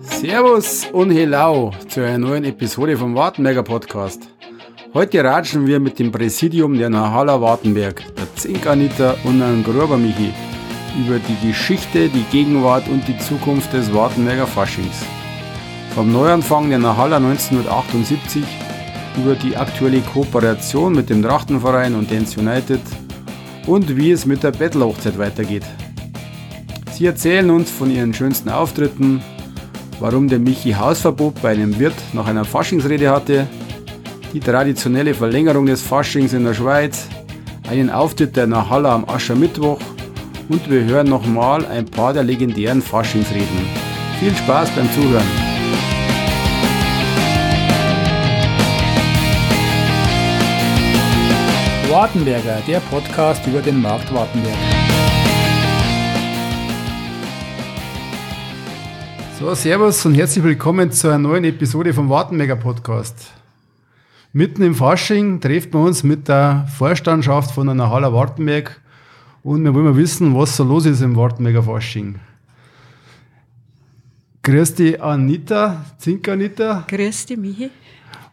Servus und Hello zu einer neuen Episode vom Wartenberger Podcast. Heute ratschen wir mit dem Präsidium der Nahala Wartenberg, der Zinkanita und einem Gruber Michi über die Geschichte, die Gegenwart und die Zukunft des Wartenberger Faschings. Vom Neuanfang der Nahala 1978 über die aktuelle Kooperation mit dem Trachtenverein und Dance United und wie es mit der Battle-Hochzeit weitergeht. Sie erzählen uns von ihren schönsten Auftritten, warum der Michi Hausverbot bei einem Wirt nach einer Faschingsrede hatte, die traditionelle Verlängerung des Faschings in der Schweiz, einen Auftritt der Nahalla am Aschermittwoch und wir hören nochmal ein paar der legendären Faschingsreden. Viel Spaß beim Zuhören! Wartenberger, der Podcast über den Markt Wartenberg. So, Servus und herzlich willkommen zu einer neuen Episode vom Wartenberger Podcast. Mitten im Fasching treffen wir uns mit der Vorstandschaft von einer Haller Wartenberg und wir wollen wissen, was so los ist im Wartenberger Fasching. Grüß dich Anita, Zink Anita. Grüß dich Michi.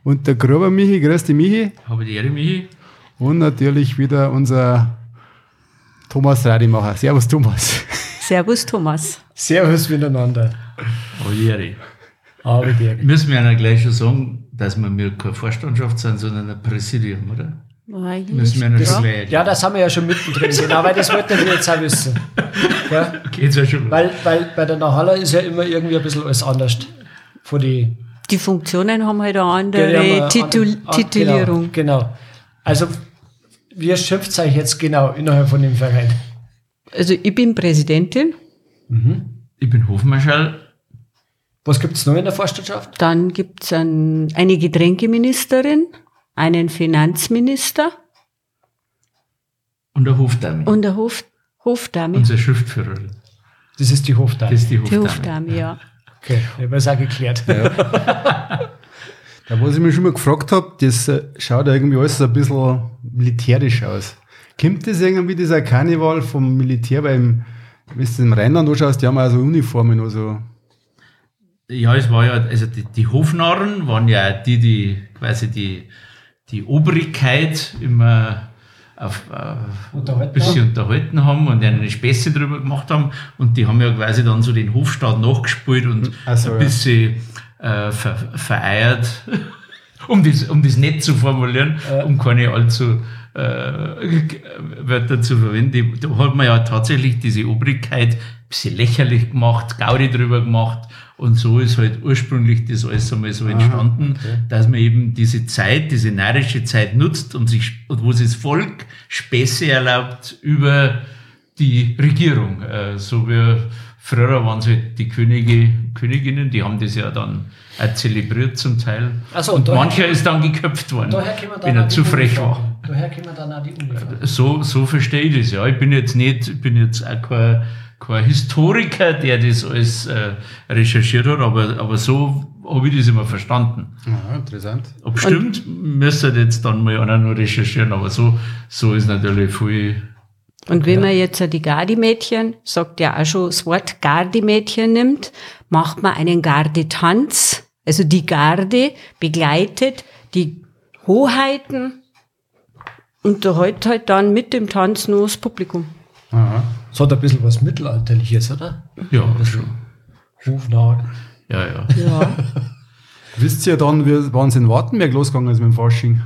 Und der Gruber Michi, grüß dich Michi. Habe die Ehre, Michi. Und natürlich wieder unser Thomas Radimacher. Servus Thomas. Servus Thomas. Servus miteinander. Die Ehre. Müssen wir ja gleich schon sagen, dass wir mir keine Vorstandschaft sind, sondern ein Präsidium, oder? Müssen wir ja Das, gleich. ja, das haben wir ja schon mittendrin, genau, weil das wollten wir jetzt auch wissen. Ja? Geht's ja schon. Weil, weil bei der Nahalla ist ja immer irgendwie ein bisschen alles anders. Von die, Die Funktionen haben halt eine andere Titul an- an- Titulierung. Genau, genau. Also, wie schimpft euch jetzt genau innerhalb von dem Verein? Also ich bin Präsidentin, ich bin Hofmarschall. Was gibt es noch in der Vorstandschaft? dann gibt's ein, eine Getränkeministerin, einen Finanzminister Und der Hofdame. und eine Hof, Hofdame. Unsere Schriftführerin. Das ist die Hofdame. Das ist die Die Hofdame. Hofdame, ja. Okay, ich habe es auch geklärt. Da, was ich mich schon mal gefragt habe, das schaut ja irgendwie alles so ein bisschen militärisch aus. Kommt das irgendwie, dieser Karneval vom Militär beim, wenn du im Rheinland anschaust, die haben auch so Uniformen, also. Ja, es war ja, also die, die Hofnarren waren ja die, die quasi die, die Obrigkeit immer auf, auf Unterhalten ein bisschen unterhalten haben und eine Späße drüber gemacht haben. Und die haben ja quasi dann so den Hofstaat nachgespielt und so, ein ja. bisschen äh, ver, vereiert, um das, um das nett zu formulieren, um keine allzu äh, Wörter zu verwenden. Da hat man ja tatsächlich diese Obrigkeit ein bisschen lächerlich gemacht, Gaudi drüber gemacht. Und so ist halt ursprünglich das alles einmal so entstanden, dass man eben diese Zeit, diese närrische Zeit nutzt und sich, und wo sich das Volk Späße erlaubt über die Regierung. Äh, so wie früher waren es halt die Könige, Königinnen, die haben das ja dann auch zelebriert zum Teil. So, und daher- mancher ist dann geköpft worden, wenn er zu frech war. Daher kommen dann auch die Uniformen. So, so verstehe ich das, ja. Ich bin jetzt nicht, ich bin jetzt auch kein, kein Historiker, der das alles äh, recherchiert hat, aber, aber so habe ich das immer verstanden. Ja, interessant. Ob stimmt, müsste jetzt dann mal einer nur recherchieren, aber so, so ist natürlich viel. Und wenn man jetzt die Gardimädchen, sagt ja auch schon, das Wort Gardimädchen nimmt, macht man einen Gardetanz. Also die Garde begleitet die Hoheiten und da halt halt dann mit dem Tanz nur das Publikum. Aha. Es hat ein bisschen was Mittelalterliches, oder? Ja, schon. Hofnarr. Ja, ja. Ja. Wisst ihr dann, wann es in Wartenberg losgegangen ist mit dem Fasching?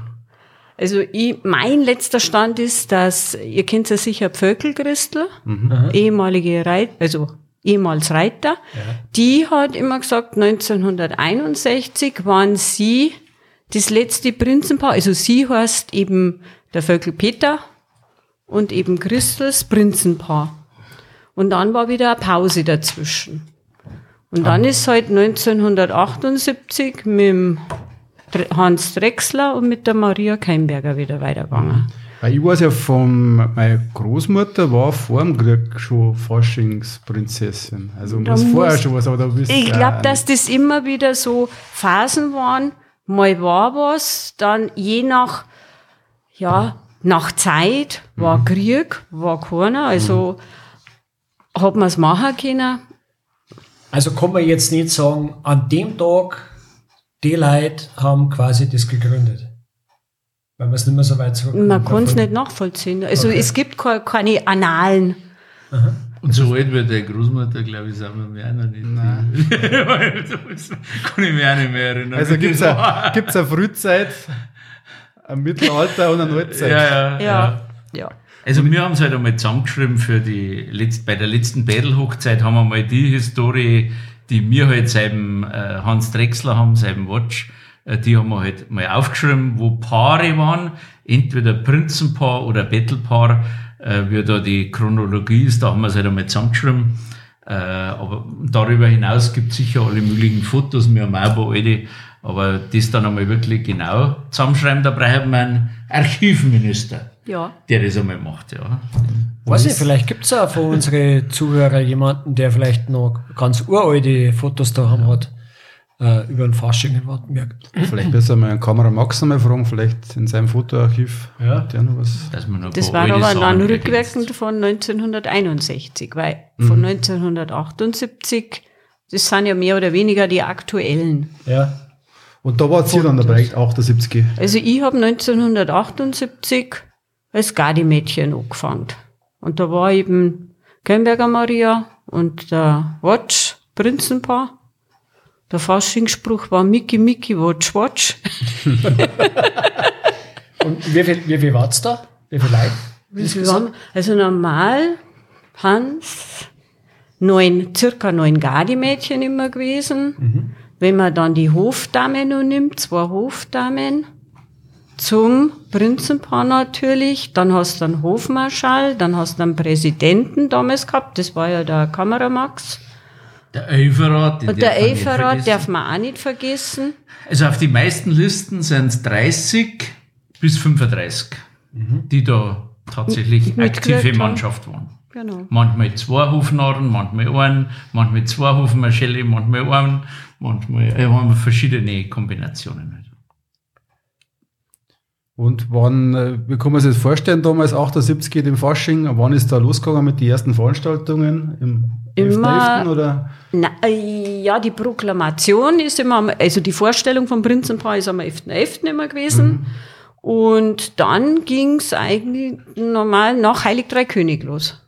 Also ich, mein letzter Stand ist, dass, ihr kennt ja sicher Völkelchristl, ehemalige Reit, also ehemals Reiter, die hat immer gesagt, 1961 waren sie das letzte Prinzenpaar, also sie heißt eben der Völkel Peter und eben Christels Prinzenpaar. Und dann war wieder eine Pause dazwischen. Und dann ist halt 1978 mit dem Hans Drechsler und mit der Maria Keimberger wieder weitergegangen. Weil ich weiß ja von, meine Großmutter war vor dem Krieg schon Faschingsprinzessin. Also Da muss vorher schon was, aber da wisst Ich glaube, dass das immer wieder so Phasen waren. Mal war was, dann je nach, ja, nach Zeit war Krieg, war keiner. Also, hat man es machen können. Also kann man jetzt nicht sagen, an dem Tag, die Leute haben quasi das gegründet. Weil man es nicht mehr so weit zurück Man kann es nicht nachvollziehen. Also Okay. es gibt keine, keine Annalen. Und so alt wie der Großmutter, glaube ich, sind wir mir auch noch nicht. Nein. kann ich mich auch nicht mehr erinnern. Also gibt es eine, eine Frühzeit, ein Mittelalter und eine Neuzeit. ja, ja, ja. Ja. ja. Also wir haben es halt einmal zusammengeschrieben für die letzt, bei der letzten Battle-Hochzeit haben wir mal die Historie, die wir halt seit dem äh, Hans Drechsler haben, seit dem Watch, äh, die haben wir halt mal aufgeschrieben, wo Paare waren, entweder Prinzenpaar oder Battlepaar, äh, wie da die Chronologie ist, da haben wir es halt einmal zusammengeschrieben. Äh, aber darüber hinaus gibt es sicher alle möglichen Fotos, wir haben auch ein paar alte, aber das dann einmal wirklich genau zusammenschreiben, da braucht man einen Archivminister Ja. der das einmal macht, ja. Weiß ich, vielleicht gibt es auch von unseren Zuhörer jemanden, der vielleicht noch ganz uralte Fotos da haben hat, äh, über den Fasching in Wartenberg. Vielleicht besser mal einen Kamera Max einmal fragen, vielleicht in seinem Fotoarchiv. Ja. hat Der noch was. Dass man noch Das war aber dann rückwirkend von 1961, weil von 1978, das sind ja mehr oder weniger die aktuellen. Ja. Und da war sie dann dabei, 78. Also ich habe 1978 als Gardi-Mädchen angefangen. Und da war eben Kemberger Maria und der Watch, Prinzenpaar. Der Faschingsspruch war Mickey, Mickey, Watch, Watch. Und wie viel, wie viel war's da? Wie viel Leute? Wir haben, also normal, Hans, neun, circa neun Gardi-Mädchen immer gewesen. Wenn man dann die Hofdamen noch nimmt, zwei Hofdamen, zum Prinzenpaar natürlich, dann hast du einen Hofmarschall, dann hast du einen Präsidenten damals gehabt, das war ja der Kameramax. Der Eiferrat, den Und der vergessen. darf man auch nicht vergessen. Also auf die meisten Listen sind es 30 bis 35, die da tatsächlich aktive. Mannschaft waren. Genau. Manchmal zwei Hofnarren, manchmal einen, manchmal zwei Hofmarschälle, manchmal einen, manchmal äh, haben wir verschiedene Kombinationen. Halt. Und wann, äh, wie kann man sich das vorstellen, damals 78 im Fasching, wann ist da losgegangen mit den ersten Veranstaltungen? Im Immer- 11.11. oder? Na, äh, ja, die Proklamation ist immer, also die Vorstellung vom Prinzenpaar ist am 11.11. immer gewesen. Und dann ging's eigentlich normal nach Heilig Drei König los.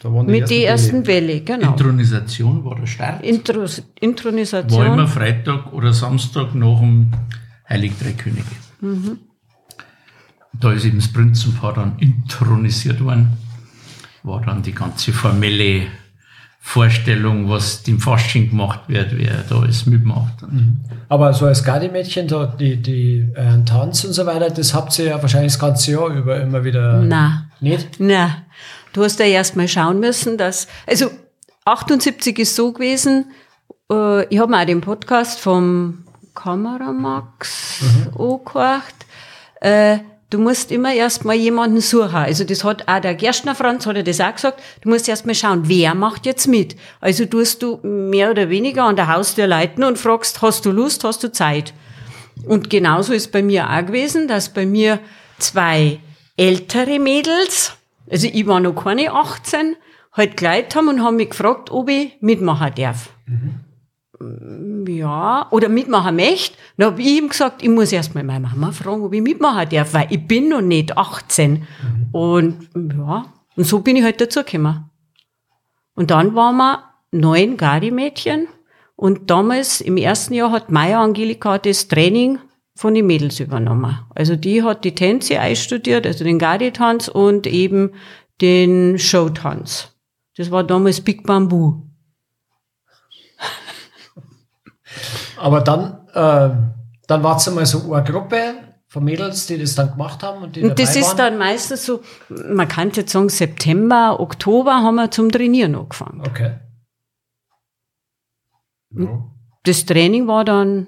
Da waren die Mit der ersten Welle. Genau. Intronisation war der Start. Intros, war immer Intronisation. Freitag oder Samstag nach dem Heilig Drei Könige. Da ist eben das Prinzenpaar dann intronisiert worden. War dann die ganze formelle Vorstellung, was dem Fasching gemacht wird, wer da alles mitmacht. Aber so als Gardi-Mädchen, da die, die äh, Tanz und so weiter, das habt ihr ja wahrscheinlich das ganze Jahr über immer wieder Na, nicht? na. Du hast ja erst mal schauen müssen, dass, also 78 ist so gewesen, äh, ich habe mir auch den Podcast vom Kameramax angehört. Äh, du musst immer erst mal jemanden suchen. Also das hat auch der Gerstner Franz hat er das auch gesagt. Du musst erst mal schauen, wer macht jetzt mit. Also tust du mehr oder weniger an der Haustür leiten und fragst, hast du Lust, hast du Zeit? Und genauso ist bei mir auch gewesen, dass bei mir zwei ältere Mädels, also ich war noch keine 18, halt geleitet haben und haben mich gefragt, ob ich mitmachen darf. Ja, oder mitmachen möchte. Dann habe ich ihm gesagt, ich muss erst mal meine Mama fragen, ob ich mitmachen darf, weil ich bin noch nicht 18. Und ja, und so bin ich halt dazugekommen. Und dann waren wir neun Gardi-Mädchen. Und damals, im ersten Jahr, hat Maya Angelika das Training von den Mädels übernommen. Also die hat die Tänze einstudiert, also den Gardi-Tanz und eben den Showtanz. Das war damals Big Bamboo. Aber dann, äh, dann war es einmal so eine Gruppe von Mädels, die das dann gemacht haben und die Und das ist waren. dann meistens so, man kann jetzt sagen, September, Oktober haben wir zum Trainieren angefangen. Okay. Das Training war dann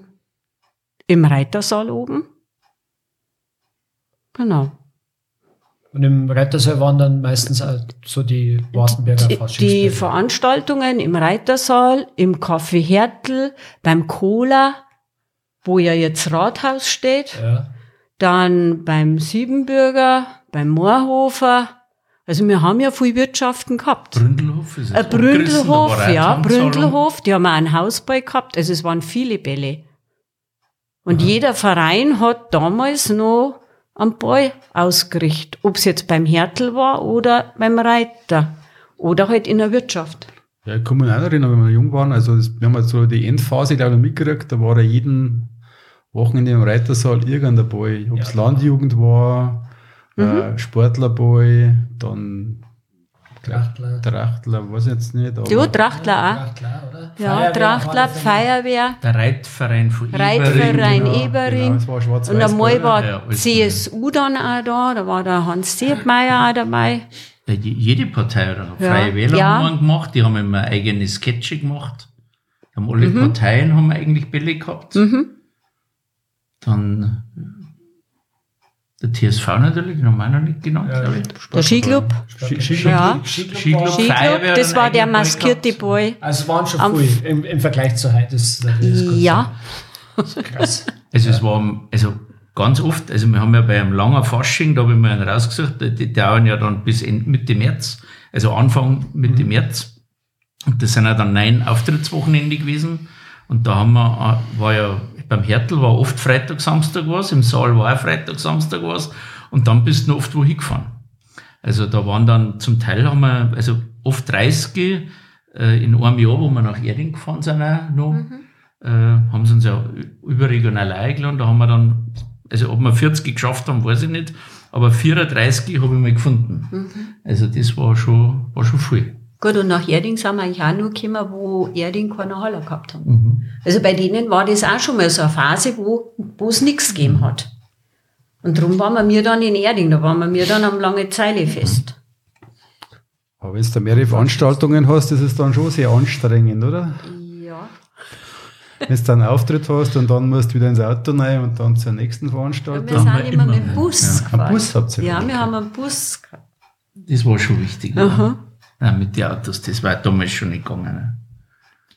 im Reitersaal oben. Genau. Und im Reitersaal waren dann meistens auch so die Wartenberger Die, die Faschingsbälle. Veranstaltungen im Reitersaal, im Café Hertel, beim Cola, wo ja jetzt Rathaus steht, Ja. dann beim Siebenbürger, beim Moorhofer. Also wir haben ja viel Wirtschaften gehabt. Bründelhof ist es. War Bründelhof, ja. Bründelhof, die haben auch einen Hausball gehabt, also es waren viele Bälle. Und jeder Verein hat damals noch einen Ball ausgerichtet, ob es jetzt beim Hertel war oder beim Reiter oder halt in der Wirtschaft. Ja, ich kann mich auch erinnern, wenn wir jung waren, also das, wir haben halt so die Endphase, glaube ich, mitgekriegt, da war ja jeden Wochenende im Reitersaal irgendein Boy. Ob es Ja. Landjugend war, Mhm. äh, Sportlerboy, dann Trachtler. Trachtler, weiß ich jetzt nicht. Aber Ja, Trachtler auch. Trachtler, oder? Ja, Feuerwehr, Trachtler. Feuerwehr, Der Reitverein von Reitverein Ibering, genau, Ebering. genau, das war und einmal war Ja, CSU dann auch da, da war der Hans Siebmeier auch dabei. Ja, je- jede Partei oder Ja. Freie Wähler Ja. haben gemacht, die haben immer eigene Sketche gemacht. Haben alle Mhm. Parteien haben eigentlich Bälle gehabt. Dann äh, der TSV natürlich, den haben wir auch noch nicht genannt, Ja. glaube ich. Der Skiclub, Ski- Ski- ja. Skiclub Feuerwehr das war der maskierte. Boy. Also es waren schon Am- viel im, im Vergleich zu heute. Das, das Ja. Krass. Also es war also ganz oft, also wir haben ja bei einem langen Fasching, da habe ich mir einen rausgesucht, die, die dauern ja dann bis Mitte März, also Anfang Mitte März. Und das sind ja dann neun Auftrittswochenende gewesen. Und da haben wir, äh, war ja, beim Hertel war oft Freitag, Samstag was, im Saal war auch Freitag, Samstag was. Und dann bist du noch oft wohin gefahren. Also da waren dann zum Teil haben wir, also oft 30 äh, in einem Jahr, wo wir nach Erding gefahren sind auch noch, äh, haben sie uns ja überregional eingeladen. Da haben wir dann, also ob wir 40 geschafft haben, weiß ich nicht, aber 34 habe ich mal gefunden. Also das war schon, war schon viel. Gut, und nach Erding sind wir eigentlich auch nur gekommen, wo Erding keine Halle gehabt haben. Also bei denen war das auch schon mal so eine Phase, wo wo es nichts gegeben hat. Und darum waren wir mir dann in Erding, da waren wir mir dann am Lange Zeile fest. Aber wenn du da mehrere Veranstaltungen hast, ist es dann schon sehr anstrengend, oder? Ja. Wenn du dann einen Auftritt hast und dann musst du wieder ins Auto rein und dann zur nächsten Veranstaltung. sind wir immer immer mit dem. Bus Ja, gefahren. einen Bus habt ihr Ja, wir ja. haben einen Bus gehabt. Das war schon wichtig. Ja. Aha. Ja, mit den Autos, das war damals schon nicht gegangen. Ne?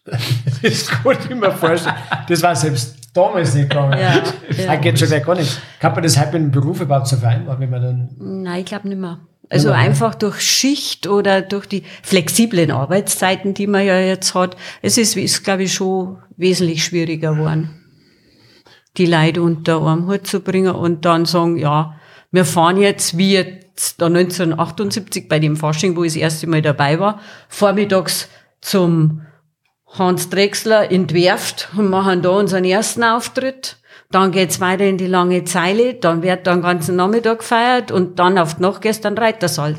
Das kann ich mir vorstellen. Das war selbst damals nicht gegangen. Ja, Das ja. geht schon gleich gar nicht. Kann man das halt mit dem Beruf überhaupt so vereinbaren, wenn man dann. Nein, ich glaube nicht mehr. Also Nicht mehr, ne? einfach durch Schicht oder durch die flexiblen Arbeitszeiten, die man ja jetzt hat. Es ist, ist glaube ich, schon wesentlich schwieriger geworden, die Leute unter einem Hut zu bringen und dann sagen, ja, wir fahren jetzt wie jetzt da 1978 bei dem Fasching, wo ich das erste Mal dabei war, vormittags zum Hans Drechsler in die Werft und machen da unseren ersten Auftritt. Dann geht's weiter in die lange Zeile, dann wird dann ganzen Nachmittag gefeiert und dann auf in den Reitersaal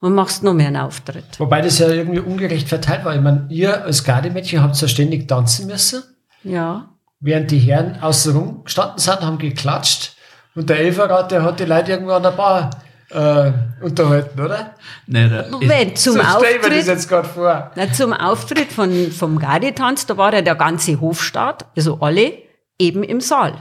und machst noch mehr einen Auftritt. Wobei das ja irgendwie ungerecht verteilt war. Ich meine, ihr als Gardemädchen habt ja ständig tanzen müssen, Ja. während die Herren außen rum gestanden sind, haben geklatscht und der Elferrat, der hat die Leute irgendwo an der Bar äh, unterhalten, oder? Nein, der, Wenn zum so stell ich mir das Auftritt, jetzt gerade vor. na, zum Auftritt von, vom Gardetanz, da war ja der ganze Hofstaat, also alle, eben im Saal.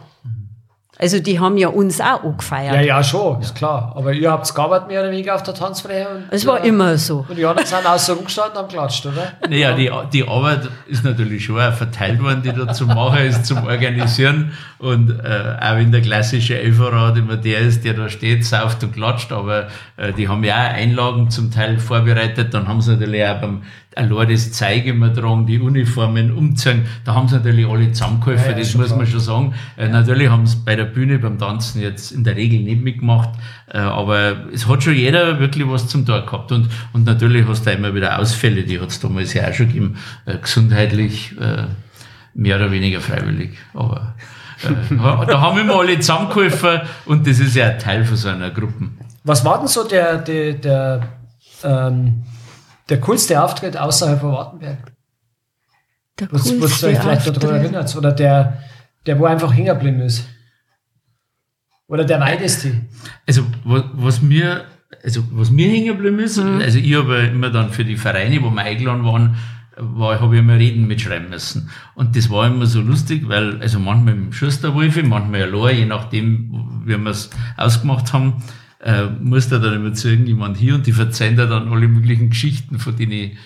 Also die haben ja uns auch angefeiert. Ja, ja, schon, ist klar. Aber ihr habt gearbeitet mehr oder weniger auf der Tanzfläche. Und, Es war ja, immer so. Und die anderen sind außen rumgestanden und haben geklatscht, oder? Naja, die, die Arbeit ist natürlich schon auch verteilt worden, die da zu machen ist, zum Organisieren. Und äh, auch wenn der klassische Elferrat immer der ist, der da steht, sauft und klatscht, aber äh, die haben ja auch Einlagen zum Teil vorbereitet. Dann haben sie natürlich auch beim allein das Zeige immer tragen, die Uniformen umziehen. Da haben sie natürlich alle zusammengeholfen, Ja, ja, das muss man klar. schon sagen. Äh, natürlich haben sie bei der Bühne beim Tanzen jetzt in der Regel nicht mitgemacht, äh, aber es hat schon jeder wirklich was zum Tag gehabt. Und, und natürlich hast du immer wieder Ausfälle, die hat es damals ja auch schon gegeben, äh, gesundheitlich, äh, mehr oder weniger freiwillig. Aber äh, da haben immer alle zusammengeholfen und das ist ja ein Teil von so einer Gruppe. Was war denn so der, der, der, ähm, der coolste Auftritt außerhalb von Wartenberg? Der Was, was du coolste euch vielleicht daran Auftritt. erinnert? Oder der, der wo einfach hängen geblieben ist? Oder der weiteste? Also was, was mir, also was mir hängen geblieben ist, also ich habe immer dann für die Vereine, wo wir eingeladen waren, war, habe ich immer Reden mitschreiben müssen. Und das war immer so lustig, weil, also manchmal im Schusterwolfe, manchmal allein, je nachdem, wie wir es ausgemacht haben, äh, musste dann immer zu irgendjemand hier und die verzeihen da dann alle möglichen Geschichten von den,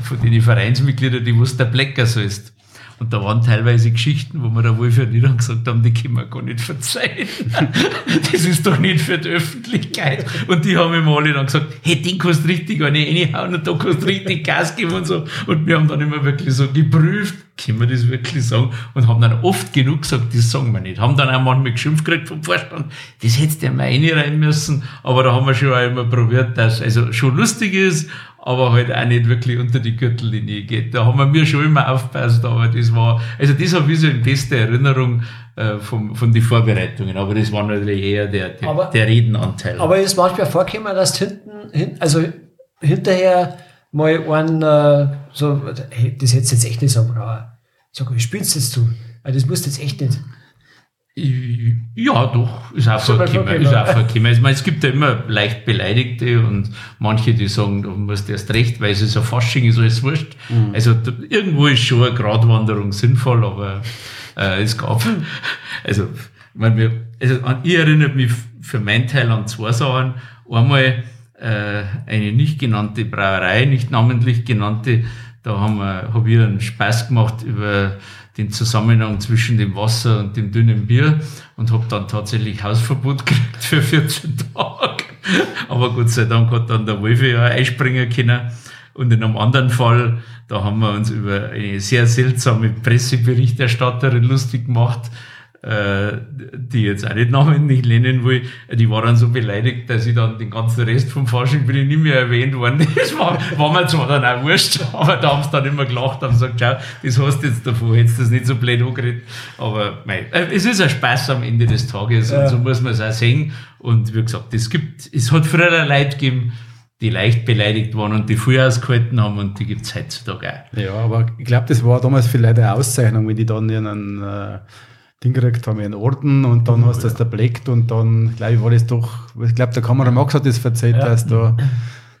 von den Vereinsmitgliedern, die wussten, der Blecker so ist. Und da waren teilweise Geschichten, wo wir da wohl für Nieder gesagt haben, die können wir gar nicht verzeihen. das ist doch nicht für die Öffentlichkeit. Und die haben immer alle dann gesagt, hey, den kannst du richtig eine reinhauen und da kannst du richtig Gas geben und so. Und wir haben dann immer wirklich so geprüft, können wir das wirklich sagen? Und haben dann oft genug gesagt, das sagen wir nicht. Haben dann auch manchmal geschimpft gekriegt vom Vorstand, das hättest du ja mal rein müssen. Aber da haben wir schon auch immer probiert, dass also schon lustig ist, aber halt auch nicht wirklich unter die Gürtellinie geht. Da haben wir mir schon immer aufgepasst, aber das war, also das habe ich so in bester Erinnerung äh, von, von den Vorbereitungen, aber das war natürlich eher der, der, Aber- der Redenanteil. Aber ist manchmal vorgekommen, dass hinten, hin, also hinterher mal einen, äh, so, hey, das hättest du jetzt echt nicht sagen brauchen. Sag, wie spielst du das musst du jetzt echt nicht. Ja, doch, ist auch vorgekommen. Ist auch vorgekommen. Ich meine, es gibt ja immer leicht Beleidigte und manche, die sagen, du musst erst recht, weil es ist ein Fasching, ist alles wurscht. Also da, irgendwo ist schon eine Gratwanderung sinnvoll, aber äh, es gab, also, ich meine, wir, also ich erinnere mich für meinen Teil an zwei Sachen. Einmal äh, eine nicht genannte Brauerei, nicht namentlich genannte, da haben wir, habe ich einen Spaß gemacht über den Zusammenhang zwischen dem Wasser und dem dünnen Bier und habe dann tatsächlich Hausverbot gekriegt für 14 Tage. Aber Gott sei Dank hat dann der Wolfi ja einspringen können. Und in einem anderen Fall, da haben wir uns über eine sehr seltsame Presseberichterstatterin lustig gemacht, die jetzt auch nicht namentlich nennen will, die war dann so beleidigt, dass ich dann den ganzen Rest vom Fasching bin ich nicht mehr erwähnt worden. Das war, war mir zwar dann auch wurscht, aber da haben sie dann immer gelacht und gesagt, schau, das hast du jetzt davon, hättest du das nicht so blöd angeredet. Aber mei, äh, es ist ein Spaß am Ende des Tages Ja. und so muss man es auch sehen. Und wie gesagt, es gibt, es hat früher Leute gegeben, die leicht beleidigt waren und die früh ausgehalten haben und die gibt's heutzutage auch. Ja, aber ich glaube, das war damals Leute eine Auszeichnung, wenn die dann ihren äh, Ding gekriegt haben, ihren Orden und dann hast du das da bleckt und dann, glaube ich, war das doch, ich glaube, der Kamera Max hat das erzählt, Ja. dass da,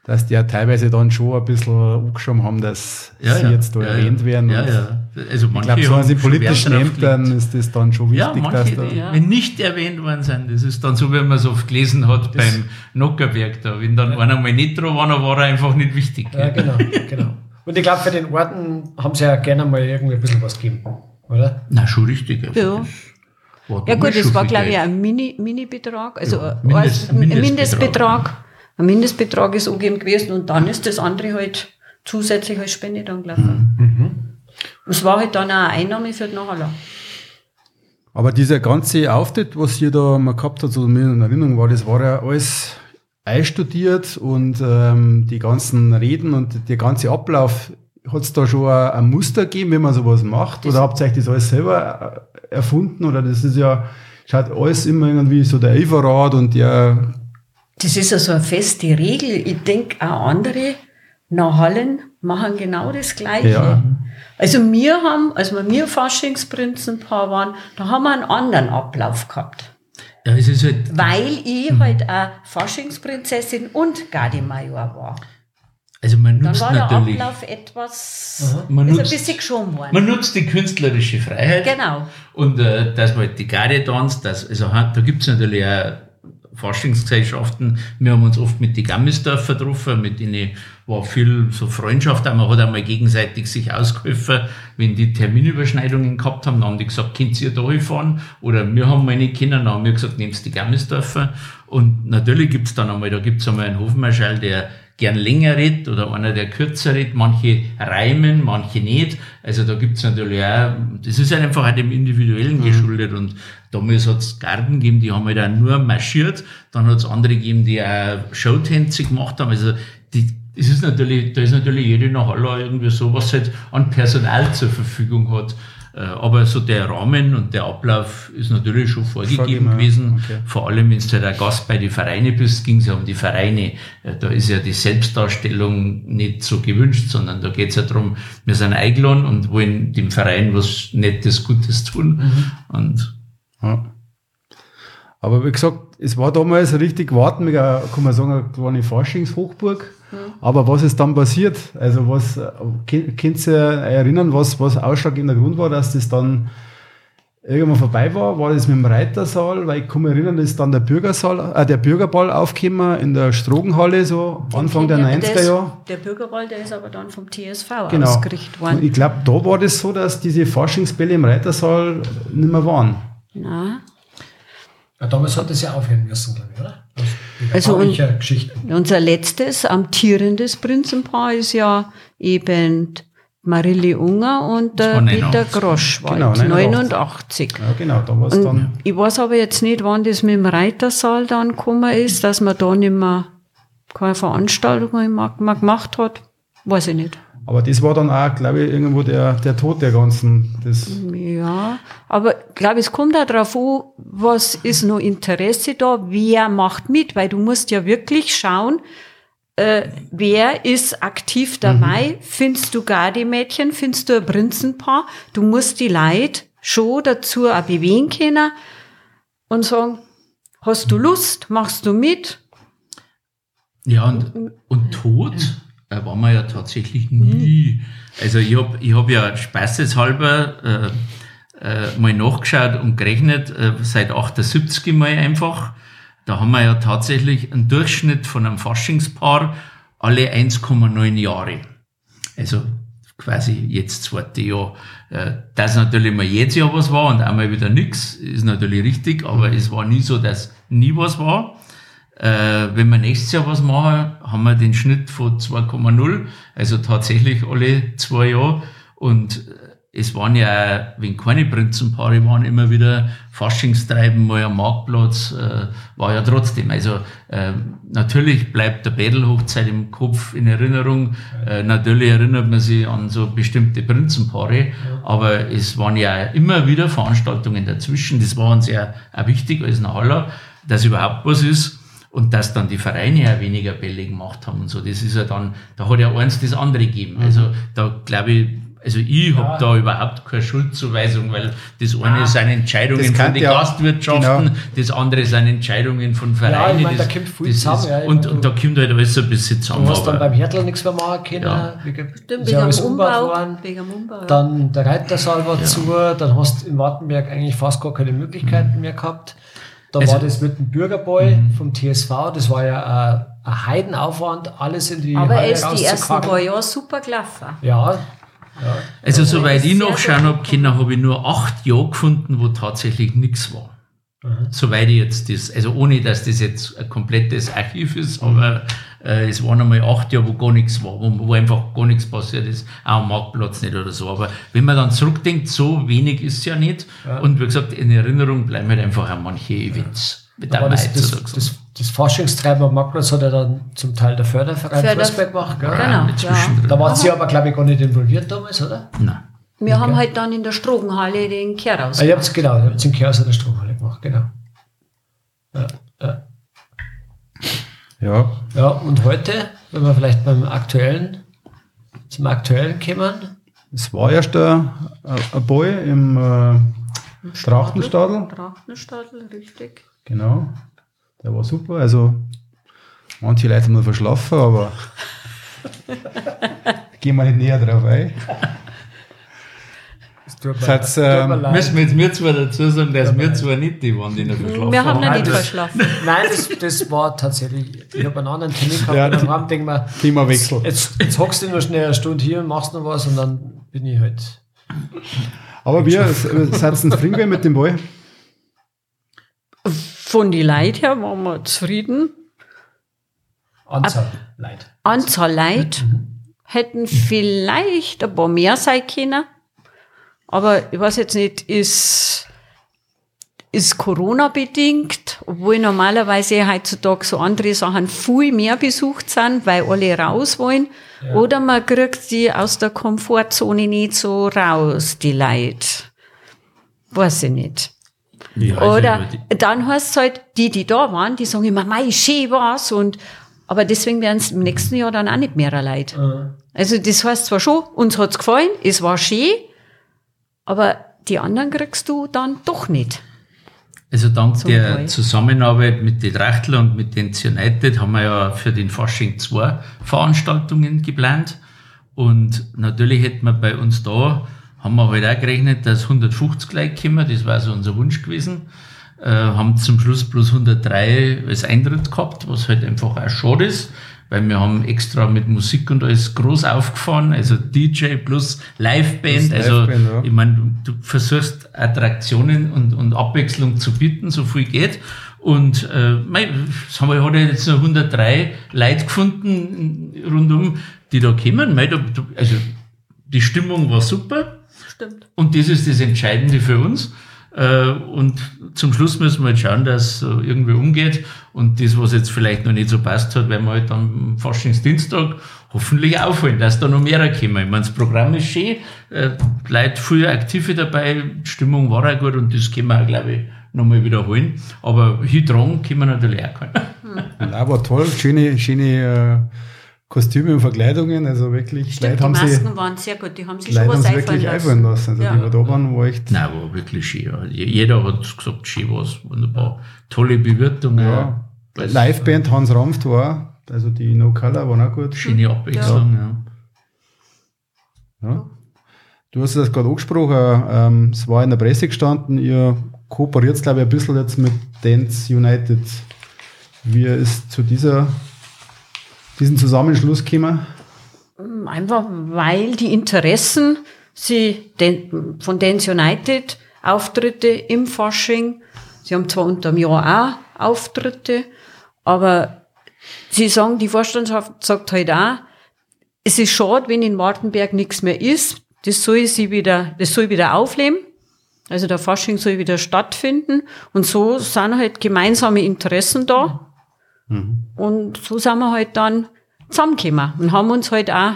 dass die ja teilweise dann schon ein bisschen angeschoben haben, dass sie jetzt da ja, erwähnt ja. werden. Ja, ja. Also Ich glaube, so an den schon politischen Ämtern ist das dann schon Ja, wichtig, manche, dass da. Ja. wenn nicht erwähnt worden sind, das ist dann so, wie man es oft gelesen hat beim Nockerberg da. Wenn dann einer mal nicht dran war, dann war er einfach nicht wichtig. Ja, genau, genau. Und ich glaube, für den Orten haben sie ja gerne mal irgendwie ein bisschen was gegeben, oder? Na, schon richtig. Also Ja. Ja gut, das war glaube ich ein Mini- Mini-Betrag, also Ja, ein Mindest- ein Mindestbetrag. Mindestbetrag. Ein Mindestbetrag ist angegeben gewesen und dann ist das andere halt zusätzlich als Spende dann gelaufen. Mhm. Und Es war halt dann auch eine Einnahme für die Nachhalle. Aber dieser ganze Auftritt, was ihr da mal gehabt habt, so mir in Erinnerung war, das war ja alles einstudiert und ähm, die ganzen Reden und der ganze Ablauf, hat es da schon ein, Muster gegeben, wie man sowas macht? Oder habt ihr euch das alles selber äh, erfunden? Oder das ist ja, schaut alles immer irgendwie so der Eiferrad und der, Das ist ja so eine feste Regel. Ich denke, auch andere Nachhallen machen genau das Gleiche. Ja. Also wir haben, als wir mir Faschingsprinzenpaar waren, da haben wir einen anderen Ablauf gehabt. Ja, es ist halt, Weil ich halt auch Faschingsprinzessin und Gardemajor war. Also man Dann nutzt war der natürlich, Ablauf etwas, Man ist ein nutzt- bisschen geschoben worden. man nutzt die künstlerische Freiheit. Genau. Und äh, dass man halt die Garde tanzt, das, also da gibt's natürlich auch Forschungsgesellschaften. Wir haben uns oft mit die Gammisdörfer getroffen, mit denen war viel so Freundschaft, auch man hat einmal gegenseitig sich ausgeholfen, wenn die Terminüberschneidungen gehabt haben, dann haben die gesagt, könnt ihr da fahren? Oder wir haben meine Kinder, dann haben wir gesagt, nehmt die Gammisdörfer. Und natürlich gibt's dann einmal, da gibt's einmal einen Hofmarschall, der gern länger redet oder einer, der kürzer redet. Manche reimen, manche nicht. Also da gibt's natürlich auch, das ist halt einfach auch dem Individuellen geschuldet. Und damals hat's Garden gegeben, die haben halt auch nur marschiert. Dann hat's andere gegeben, die auch Showtänze gemacht haben. Also die, es ist natürlich, da ist natürlich jede Nachalla irgendwie so, was halt an Personal zur Verfügung hat. Äh, Aber so der Rahmen und der Ablauf ist natürlich schon vorgegeben Vorgegeben, gewesen. Okay. Vor allem, wenn du halt ein Gast bei den Vereinen bist, ging es ja um die Vereine. Äh, Da ist ja die Selbstdarstellung nicht so gewünscht, sondern da geht es ja darum, wir sind eingeladen und wollen dem Verein was Nettes, Gutes tun. Und Ja. Aber wie gesagt, es war damals richtig warten, kann man sagen, eine kleine Faschingshochburg. Aber was ist dann passiert? Also was, könnt ihr erinnern, was, was ausschlaggebender Grund war, dass das dann irgendwann vorbei war, war das mit dem Reitersaal, weil ich kann mich erinnern, dass dann der Bürgersaal, äh, der Bürgerball aufgekommen in der Strogenhalle, so Anfang der 90er Jahre. Der Bürgerball, der ist aber dann vom TSV Genau. ausgerichtet Und worden. ich glaube, da war das so, dass diese Faschingsbälle im Reitersaal nicht mehr waren. Na, Ja, damals hat das ja aufhören müssen, glaube ich, oder? Also, Also, ja Geschichten. unser letztes amtierendes Prinzenpaar ist ja eben Marilli Unger und der war Peter 89. Groschwald, Genau, 89. Ja, genau, da war es dann. ich weiß aber jetzt nicht, wann das mit dem Reitersaal dann gekommen ist, dass man da nicht mehr keine Veranstaltungen mehr mehr gemacht hat. Weiß ich nicht. Aber das war dann auch, glaube ich, irgendwo der, der Tod der ganzen. Das, Ja, aber ich glaube, es kommt auch darauf an, was ist noch Interesse da, wer macht mit, weil du musst ja wirklich schauen, äh, wer ist aktiv dabei, findest du gar die Mädchen, findest du ein Prinzenpaar, du musst die Leute schon dazu auch bewegen können und sagen, hast du Lust, machst du mit? Ja, und, und tot äh, waren wir ja tatsächlich nie. Also ich habe ich hab ja spaßeshalber äh, äh, mal nachgeschaut und gerechnet, äh, seit 78 mal einfach. Da haben wir ja tatsächlich einen Durchschnitt von einem Faschingspaar alle 1,9 Jahre. Also quasi jetzt zweite Jahr. Äh, Dass natürlich mal jedes Jahr was war und einmal wieder nix, ist natürlich richtig, aber es war nie so, dass nie was war. Äh, wenn wir nächstes Jahr was machen, haben wir den Schnitt von 2,0, also tatsächlich alle zwei Jahre. Und äh, es waren ja, wenn keine Prinzenpaare waren, immer wieder Faschingstreiben, mal am Marktplatz, äh, war ja trotzdem. Also äh, natürlich bleibt der Bädelhochzeit im Kopf in Erinnerung. Äh, natürlich erinnert man sich an so bestimmte Prinzenpaare, aber es waren ja immer wieder Veranstaltungen dazwischen. Das war uns ja auch wichtig als Haller, dass überhaupt was ist. Und dass dann die Vereine ja weniger Bälle gemacht haben und so, das ist ja dann, da hat ja eins das andere gegeben. Also da glaube ich, also ich hab da überhaupt keine Schuldzuweisung, weil das eine sind Entscheidungen Das von den ja- Gastwirtschaften, genau. das andere sind Entscheidungen von Ja, Vereinen. ich mein, das, da kommt viel zusammen, Ist, ja, und, und da kommt halt alles ein bisschen zusammen. Du hast dann beim Hertel nichts mehr machen können. Ja. Wie, Stimmt, ist wegen ja dem Umbau. worden. Wegen dem Umbau ja. Dann der Reitersaal war zu, dann hast du in Wartenberg eigentlich fast gar keine Möglichkeiten mehr gehabt. Da Also- war das mit dem Bürgerball vom TSV, das war ja ein, ein Heidenaufwand, alles in die aber Halle erst die ersten paar Jahre super gelaufen. Ja, Also, soweit ist ich sehr noch schauen gut. habe können, habe ich nur acht Jahre gefunden, wo tatsächlich nichts war. Soweit ich jetzt das, also ohne dass das jetzt ein komplettes Archiv ist, aber äh, es waren einmal acht Jahre, wo gar nichts war, wo, wo einfach gar nichts passiert ist, auch am Marktplatz nicht oder so. Aber wenn man dann zurückdenkt, so wenig ist es ja nicht. Und wie gesagt, in Erinnerung bleiben halt einfach auch manche Events. Mit aber das, das, das, das Faschingstreiben am Marktplatz hat ja dann zum Teil der Förderverein Förder- Fußball gemacht. Gell? Genau, ja. Da waren sie aber, glaube ich, gar nicht involviert damals, oder? Nein. Wir haben halt dann in der Strogenhalle den Kehrhaus. Ah, ihr habt genau, ihr habt den Chaos in der Stromhalle gemacht, genau. Ja, ja. Ja, ja, und heute, wenn wir vielleicht beim aktuellen, zum aktuellen kommen, es war erst ein, ein Boy im äh, Trachtenstadel. Trachtenstadel, richtig. Genau. Der war super. Also, manche Leute haben noch verschlafen, aber gehen wir nicht näher drauf ein. Tut mir, ähm, leid. Müssen wir jetzt mir zwar dazu sagen, dass wir zwar nicht die waren, die noch verschlafen Wir haben noch Nein, nicht das- verschlafen. Nein, das, das war tatsächlich, ich habe einen anderen Termin gehabt Ja, und am Abend denke mir, Themawechsel. jetzt, jetzt hockst du nur schnell eine Stunde hier und machst noch was und dann bin ich halt. Aber wir seid zufrieden mit dem Boy. Von die Leute her waren wir zufrieden. Anzahl Leid. Anzahl Leute hätten vielleicht ein paar mehr sein können. Aber ich weiß jetzt nicht, ist, ist Corona bedingt, obwohl normalerweise heutzutage so andere Sachen viel mehr besucht sind, weil alle raus wollen. Oder man kriegt die aus der Komfortzone nicht so raus, die Leute. Weiß ich nicht. Ja, Oder dann heißt es halt, die, die da waren, die sagen immer, mei, schön war's und, aber deswegen werden es im nächsten Jahr dann auch nicht mehr Leute. Also das heißt zwar schon, uns hat's gefallen, es war schön, aber die anderen kriegst du dann doch nicht. Also dank Zum der Teil. Zusammenarbeit mit den Trachtler und mit den United haben wir ja für den Fasching zwei Veranstaltungen geplant. Und natürlich hätten wir bei uns da, haben wir halt auch gerechnet, dass 150 Leute kommen, das war so unser Wunsch gewesen. Äh, haben zum Schluss plus 103 als Eintritt gehabt, was halt einfach auch schade ist, weil wir haben extra mit Musik und alles groß aufgefahren, also DJ plus Liveband, Plus also Liveband, ja. ich meine, du, versuchst Attraktionen und, und Abwechslung zu bieten, so viel geht. Und äh, mei, das haben wir hat ja jetzt noch 103 Leute gefunden rundum, die da kommen. Mei, da, also die Stimmung war super. Stimmt. Und das ist das Entscheidende für uns. Äh, Und zum Schluss müssen wir halt schauen, dass so irgendwie umgeht. Und das, was jetzt vielleicht noch nicht so passt hat, werden wir halt am Faschingsdienstag hoffentlich aufholen, dass da noch mehr kommen. Ich meine, das Programm ist schön, äh, Leute viel Aktive dabei, die Stimmung war auch gut und das können wir auch, glaube ich, nochmal wiederholen. Aber hintragen können wir natürlich auch. Und auch war toll, schöne, schöne äh, Kostüme und Verkleidungen, also wirklich, Stimmt, Leute die haben sie, Masken waren sehr gut, die haben sich Leute schon haben was sie wirklich einfallen lassen. Also Ja. die, wir da waren, war echt, Nein, war wirklich schön. Ja. Je- Jeder hat gesagt, schön was, wunderbar. Tolle Bewirtung. ja. Liveband Hans Ramft war, also die No Color waren auch gut. Schöne Abwechslung, ja. Ja. Du hast das gerade angesprochen, ähm, es war in der Presse gestanden, ihr kooperiert, glaube ich, ein bisschen jetzt mit Dance United. Wie ist zu dieser, diesem Zusammenschluss gekommen? Einfach weil die Interessen sie den, von Dance United Auftritte im Fasching, sie haben zwar unter dem Jahr auch Auftritte, aber sie sagen, die Vorstandschaft sagt halt auch, es ist schade, wenn in Wartenberg nichts mehr ist. Das soll sie wieder, das soll wieder aufleben. Also der Fasching soll wieder stattfinden. Und so sind halt gemeinsame Interessen da. Und so sind wir halt dann zusammengekommen und haben uns halt auch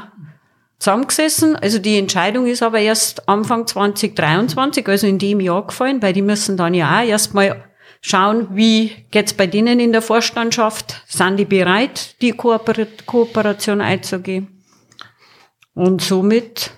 zusammengesessen. Also die Entscheidung ist aber erst Anfang 2023, also in dem Jahr gefallen, weil die müssen dann ja auch erstmal schauen, wie geht's bei denen in der Vorstandschaft. Sind die bereit, die Kooper Kooperation einzugehen? Und somit,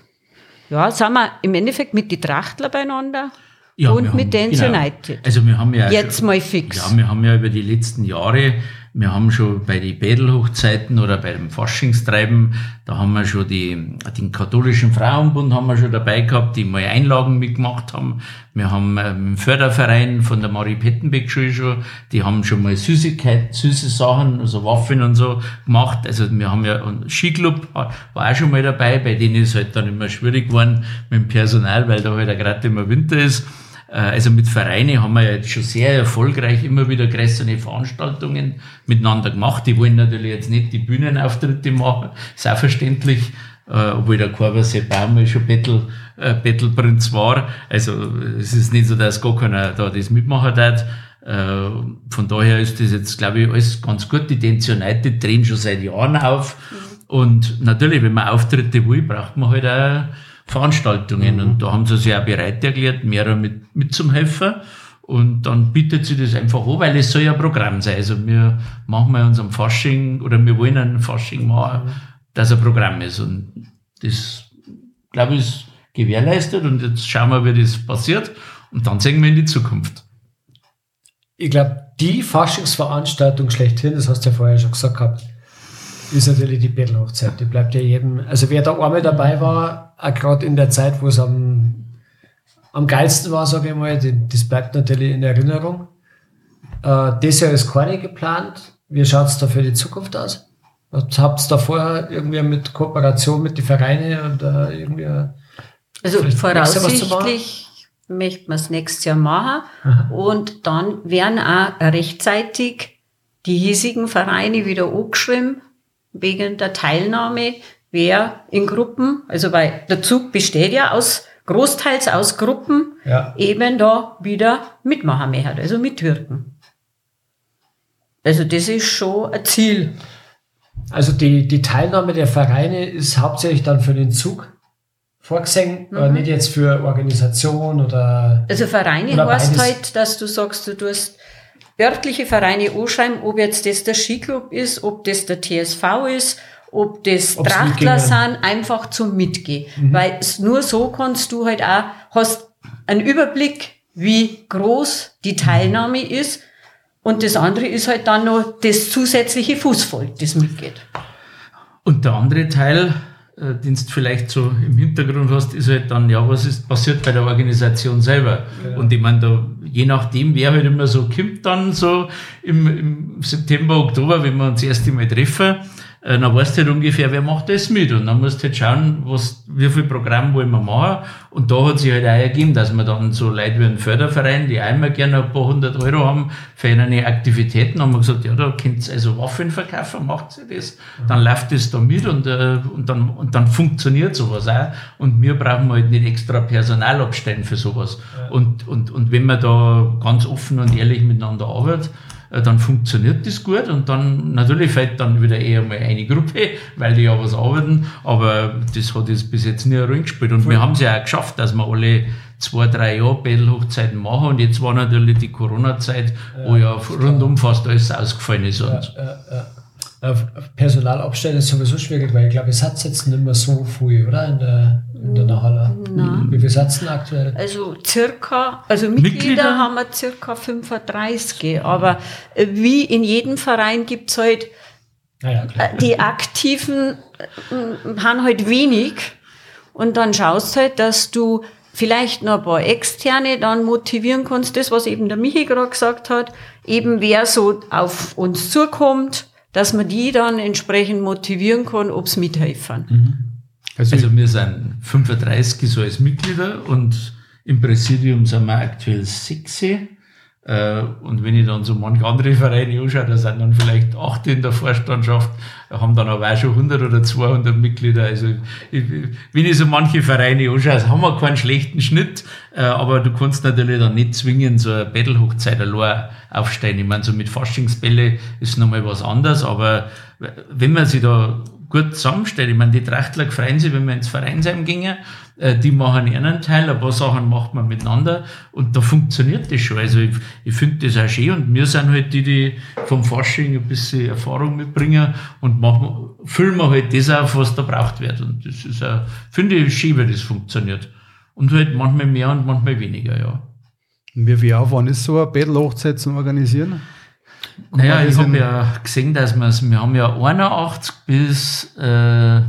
ja, sind wir im Endeffekt mit die Trachtler beieinander Ja, und mit haben- Dance genau. United. Also wir haben ja Jetzt mal fix. Ja, wir haben ja über die letzten Jahre, wir haben schon bei den Bädelhochzeiten oder bei dem Faschingstreiben, da haben wir schon die, den katholischen Frauenbund haben wir schon dabei gehabt, die mal Einlagen mitgemacht haben. Wir haben einen Förderverein von der Marie Pettenbeck Schule schon, die haben schon mal Süßigkeiten, süße Sachen, also Waffen und so gemacht. Also wir haben ja, und Skiclub war auch schon mal dabei, bei denen ist halt dann immer schwierig geworden mit dem Personal, weil da halt gerade immer Winter ist. Äh, Also mit Vereinen haben wir ja jetzt schon sehr erfolgreich immer wieder größere Veranstaltungen miteinander gemacht. Die wollen natürlich jetzt nicht die Bühnenauftritte machen, ist auch verständlich, äh, obwohl der Korbersee Baum schon Battle, äh, Battleprinz war. Also es ist nicht so, dass gar keiner da das mitmachen darf. Von daher ist das jetzt, glaube ich, alles ganz gut. Die Dance United drehen schon seit Jahren auf. Und natürlich, wenn man Auftritte will, braucht man halt auch Veranstaltungen. Und da haben sie sich auch bereit erklärt, mehrere mit, mitzuhelfen. Und dann bietet sie das einfach an, weil es soll ja ein Programm sein. Also wir machen mal unserem Fasching oder wir wollen ein Fasching machen, dass ein Programm ist. Und das, glaube ich, ist gewährleistet. Und jetzt schauen wir, wie das passiert. Und dann sehen wir in die Zukunft. Ich glaube, die Faschingsveranstaltung schlechthin, das hast du ja vorher schon gesagt gehabt, ist natürlich die Bettelhochzeit. Die bleibt ja jedem, also wer da einmal dabei war, auch gerade in der Zeit, wo es am, am geilsten war, sage ich mal, die- das bleibt natürlich in Erinnerung. Äh, das Jahr ist keine geplant. Wie schaut es da für die Zukunft aus? Habt ihr da vorher irgendwie mit Kooperation mit den Vereinen oder irgendwie Also voraussichtlich möchten wir es nächstes Jahr machen. Und dann werden auch rechtzeitig die hiesigen Vereine wieder angeschrieben, wegen der Teilnahme, wer in Gruppen, also weil der Zug besteht ja aus, großteils aus Gruppen, Ja. eben da wieder mitmachen möchte, also mitwirken. Also das ist schon ein Ziel. Also die, die Teilnahme der Vereine ist hauptsächlich dann für den Zug vorgesehen, aber nicht jetzt für Organisation oder Also Vereine Oder heißt halt, dass du sagst, du tust örtliche Vereine anschreiben, ob jetzt das der Skiclub ist, ob das der TSV ist, ob das Ob's Trachtler sind, einfach zum Mitgehen. Weil es nur so kannst du halt auch, hast einen Überblick, wie groß die Teilnahme ist. Und das andere ist halt dann noch das zusätzliche Fußvolk, das mitgeht. Und der andere Teil, du vielleicht so im Hintergrund hast, ist halt dann, ja, was ist passiert bei der Organisation selber? Ja. Und ich meine, da, je nachdem, wer halt immer so kommt, dann so im, im September, Oktober, wenn wir uns das erste Mal treffen, äh, dann weißt du halt ungefähr, wer macht das mit. Und dann musst du halt schauen, was, wie viel Programm wollen wir machen. Und da hat sich halt auch ergeben, dass wir dann so Leute wie ein Förderverein, die einmal gerne ein paar hundert Euro haben für eine Aktivitäten, haben wir gesagt, ja, da könnt ihr also Waffen verkaufen, macht ihr das. Dann läuft das da mit und, äh, und dann, und dann funktioniert sowas auch. Und wir brauchen halt nicht extra Personal abstellen für sowas. Und, und, und wenn man da ganz offen und ehrlich miteinander arbeitet, dann funktioniert das gut und dann natürlich fällt dann wieder eher mal eine Gruppe, weil die ja was arbeiten, aber das hat jetzt bis jetzt nie eine Rolle gespielt und Voll. wir haben es ja auch geschafft, dass wir alle zwei, drei Jahre Bettelhochzeiten machen und jetzt war natürlich die Corona-Zeit, ja, wo ja rundum fast alles ausgefallen ist. Und ja, ja, Personal abstellen ist sowieso schwierig, weil ich glaube, es hat jetzt nicht mehr so viel, oder? In der, in der Nachhalle. Wie viel sitzen aktuell? Also circa, also Mitglieder, Mitglieder? haben wir circa 35, aber äh, wie in jedem Verein gibt's halt ja, äh, die Aktiven äh, haben halt wenig und dann schaust halt, dass du vielleicht noch ein paar Externe dann motivieren kannst, das, was eben der Michi gerade gesagt hat, eben wer so auf uns zukommt, dass man die dann entsprechend motivieren kann, ob sie mithelfen. Mhm. Also, also, wir sind 35 so als Mitglieder und im Präsidium sind wir aktuell 6. Äh, und wenn ich dann so manche andere Vereine anschaue, da sind dann vielleicht acht in der Vorstandschaft, haben dann aber auch schon 100 oder 200 Mitglieder. Also wenn ich so manche Vereine anschaue, haben wir keinen schlechten Schnitt, äh, aber du kannst natürlich dann nicht zwingen, so eine Battle-Hochzeit allein aufstehen. Ich meine, so mit Faschingsbälle ist nochmal was anderes, aber wenn man sich da gut zusammenstellt. Ich meine, die Trachtler freuen sich, wenn wir ins Vereinsheim gingen, die machen ihren Teil, ein paar Sachen macht man miteinander und da funktioniert das schon. Also ich, ich finde das auch schön und wir sind halt die, die vom Fasching ein bisschen Erfahrung mitbringen und machen, füllen wir halt das auf, was da braucht wird. Und das ist auch, finde ich schön, wie das funktioniert. Und halt manchmal mehr und manchmal weniger, ja. Und wie viel Aufwand ist so eine Bettelhochzeit zu organisieren? Naja, ich habe ja gesehen, dass wir wir haben ja 81 bis äh,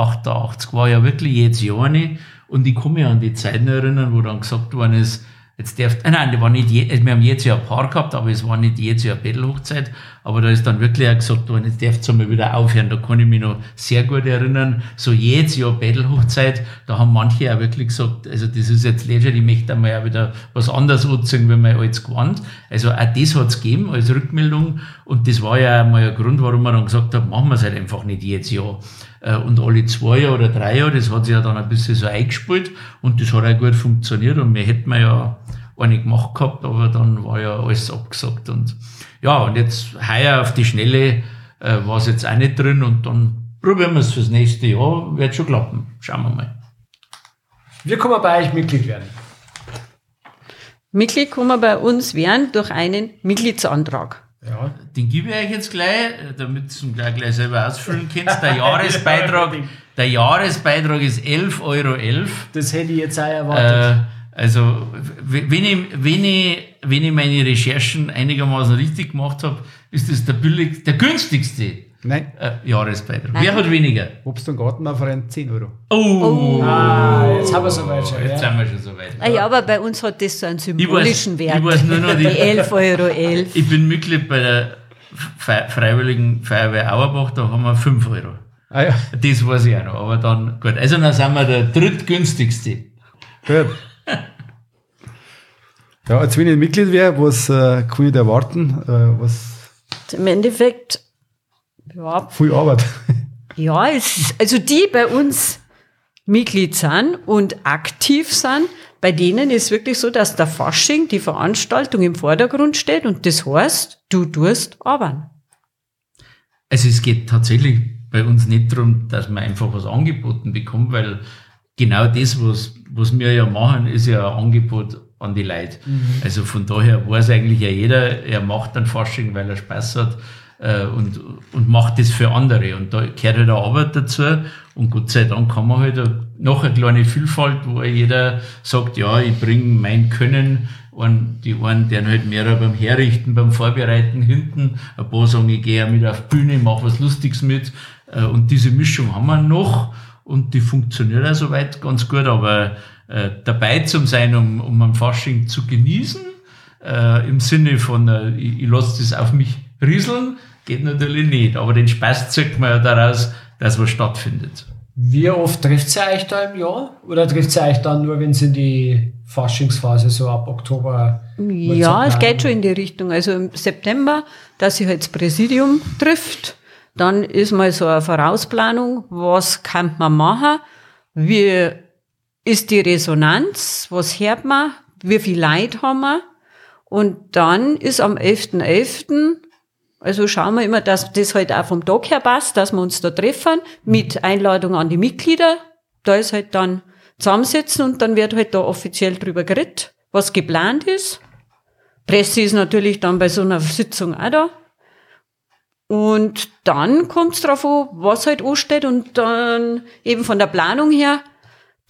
88 war ja wirklich jetzt Jahr nicht. Und ich kann mich an die Zeiten erinnern, wo dann gesagt worden ist, Jetzt darf, nein, die war nicht wir haben jetzt ja ein Paar gehabt, aber es war nicht jetzt ja Bettelhochzeit. Aber da ist dann wirklich auch gesagt worden, jetzt darfst du mal wieder aufhören. Da kann ich mich noch sehr gut erinnern. So jetzt ja Bettelhochzeit, da haben manche auch wirklich gesagt, also das ist jetzt leger, ich möchte einmal auch wieder was anderes anziehen, wie mein altes Gewand. Also auch das hat's gegeben als Rückmeldung. Und das war ja mal ein Grund, warum wir dann gesagt haben, machen wir es halt einfach nicht jetzt ja. Äh, und alle zwei Jahre oder drei Jahre, das hat sich ja dann ein bisschen so eingespielt und das hat auch gut funktioniert und wir hätten ja eine gemacht gehabt, aber dann war ja alles abgesagt und ja, und jetzt heuer auf die Schnelle äh, war es jetzt auch nicht drin und dann probieren wir es fürs nächste Jahr, wird schon klappen. Schauen wir mal. Wie kann man bei euch Mitglied werden? Mitglied kann man bei uns werden durch einen Mitgliedsantrag. Ja. Den gebe ich euch jetzt gleich, damit ihr gleich, gleich selber ausfüllen könnt. Der Jahresbeitrag, der Jahresbeitrag ist 11,11 Euro. Das hätte ich jetzt auch erwartet. Äh, also, wenn ich, wenn, ich, wenn ich meine Recherchen einigermaßen richtig gemacht habe, ist das der billig, der günstigste Nein. Äh, Jahresbeitrag. Nein. Wer hat weniger? Obst und Gartenverein 10 Euro. Oh! oh. Ah, jetzt haben wir so weit schon. Jetzt ja. sind wir schon so weit. Ah, ja, aber bei uns hat das so einen symbolischen ich weiß, Wert. Ich weiß nur noch die, 11,11 Euro. 11. Ich bin Mitglied bei der Freiwilligen Feuerwehr Auerbach, da haben wir 5 Euro. Ah, ja. Das weiß ich auch noch, aber dann, gut. Also dann sind wir der drittgünstigste. Gut. Ja, als wenn ich Mitglied wäre, was äh, kann ich da erwarten? Äh, was Im Endeffekt ja. Viel Arbeit. Ja, es, also die bei uns Mitglied sind und aktiv sind, bei denen ist wirklich so, dass der Fasching, die Veranstaltung im Vordergrund steht und das heißt, du tust arbeiten. Also es geht tatsächlich bei uns nicht darum, dass man einfach was angeboten bekommt, weil genau das, was, was wir ja machen, ist ja ein Angebot an die Leute. Mhm. Also von daher weiß eigentlich ja jeder, er macht dann Fasching, weil er Spaß hat äh, und, und macht das für andere. Und da gehört halt auch Arbeit dazu. Und Gott sei Dank kann man halt noch eine kleine Vielfalt, wo jeder sagt, ja, ich bringe mein Können und die einen, die halt mehr beim Herrichten, beim Vorbereiten hinten, ein paar sagen, ich gehe ja mit auf die Bühne, mache was Lustiges mit. Äh, und diese Mischung haben wir noch. und die funktioniert auch soweit ganz gut, aber äh, dabei zu sein, um, um am Fasching zu genießen, äh, im Sinne von, äh, ich, ich lasse das auf mich rieseln, geht natürlich nicht. Aber den Spaß zeigt man ja daraus, dass was stattfindet. Wie oft trifft ihr euch da im Jahr? Oder trifft ihr euch dann nur, wenn es in die Faschingsphase so ab Oktober? Ja, es geht schon in die Richtung. Also im September, dass sich halt das Präsidium trifft, dann ist mal so eine Vorausplanung, was kann man machen, wie ist die Resonanz, was hört man, wie viel Leid haben wir und dann ist am 11.11., .11., also schauen wir immer, dass das halt auch vom Tag her passt, dass wir uns da treffen mit Einladung an die Mitglieder. Da ist halt dann zusammensetzen und dann wird halt da offiziell drüber geredet, was geplant ist. Presse ist natürlich dann bei so einer Sitzung auch da. Und dann kommt es drauf an, was halt ansteht und dann eben von der Planung her,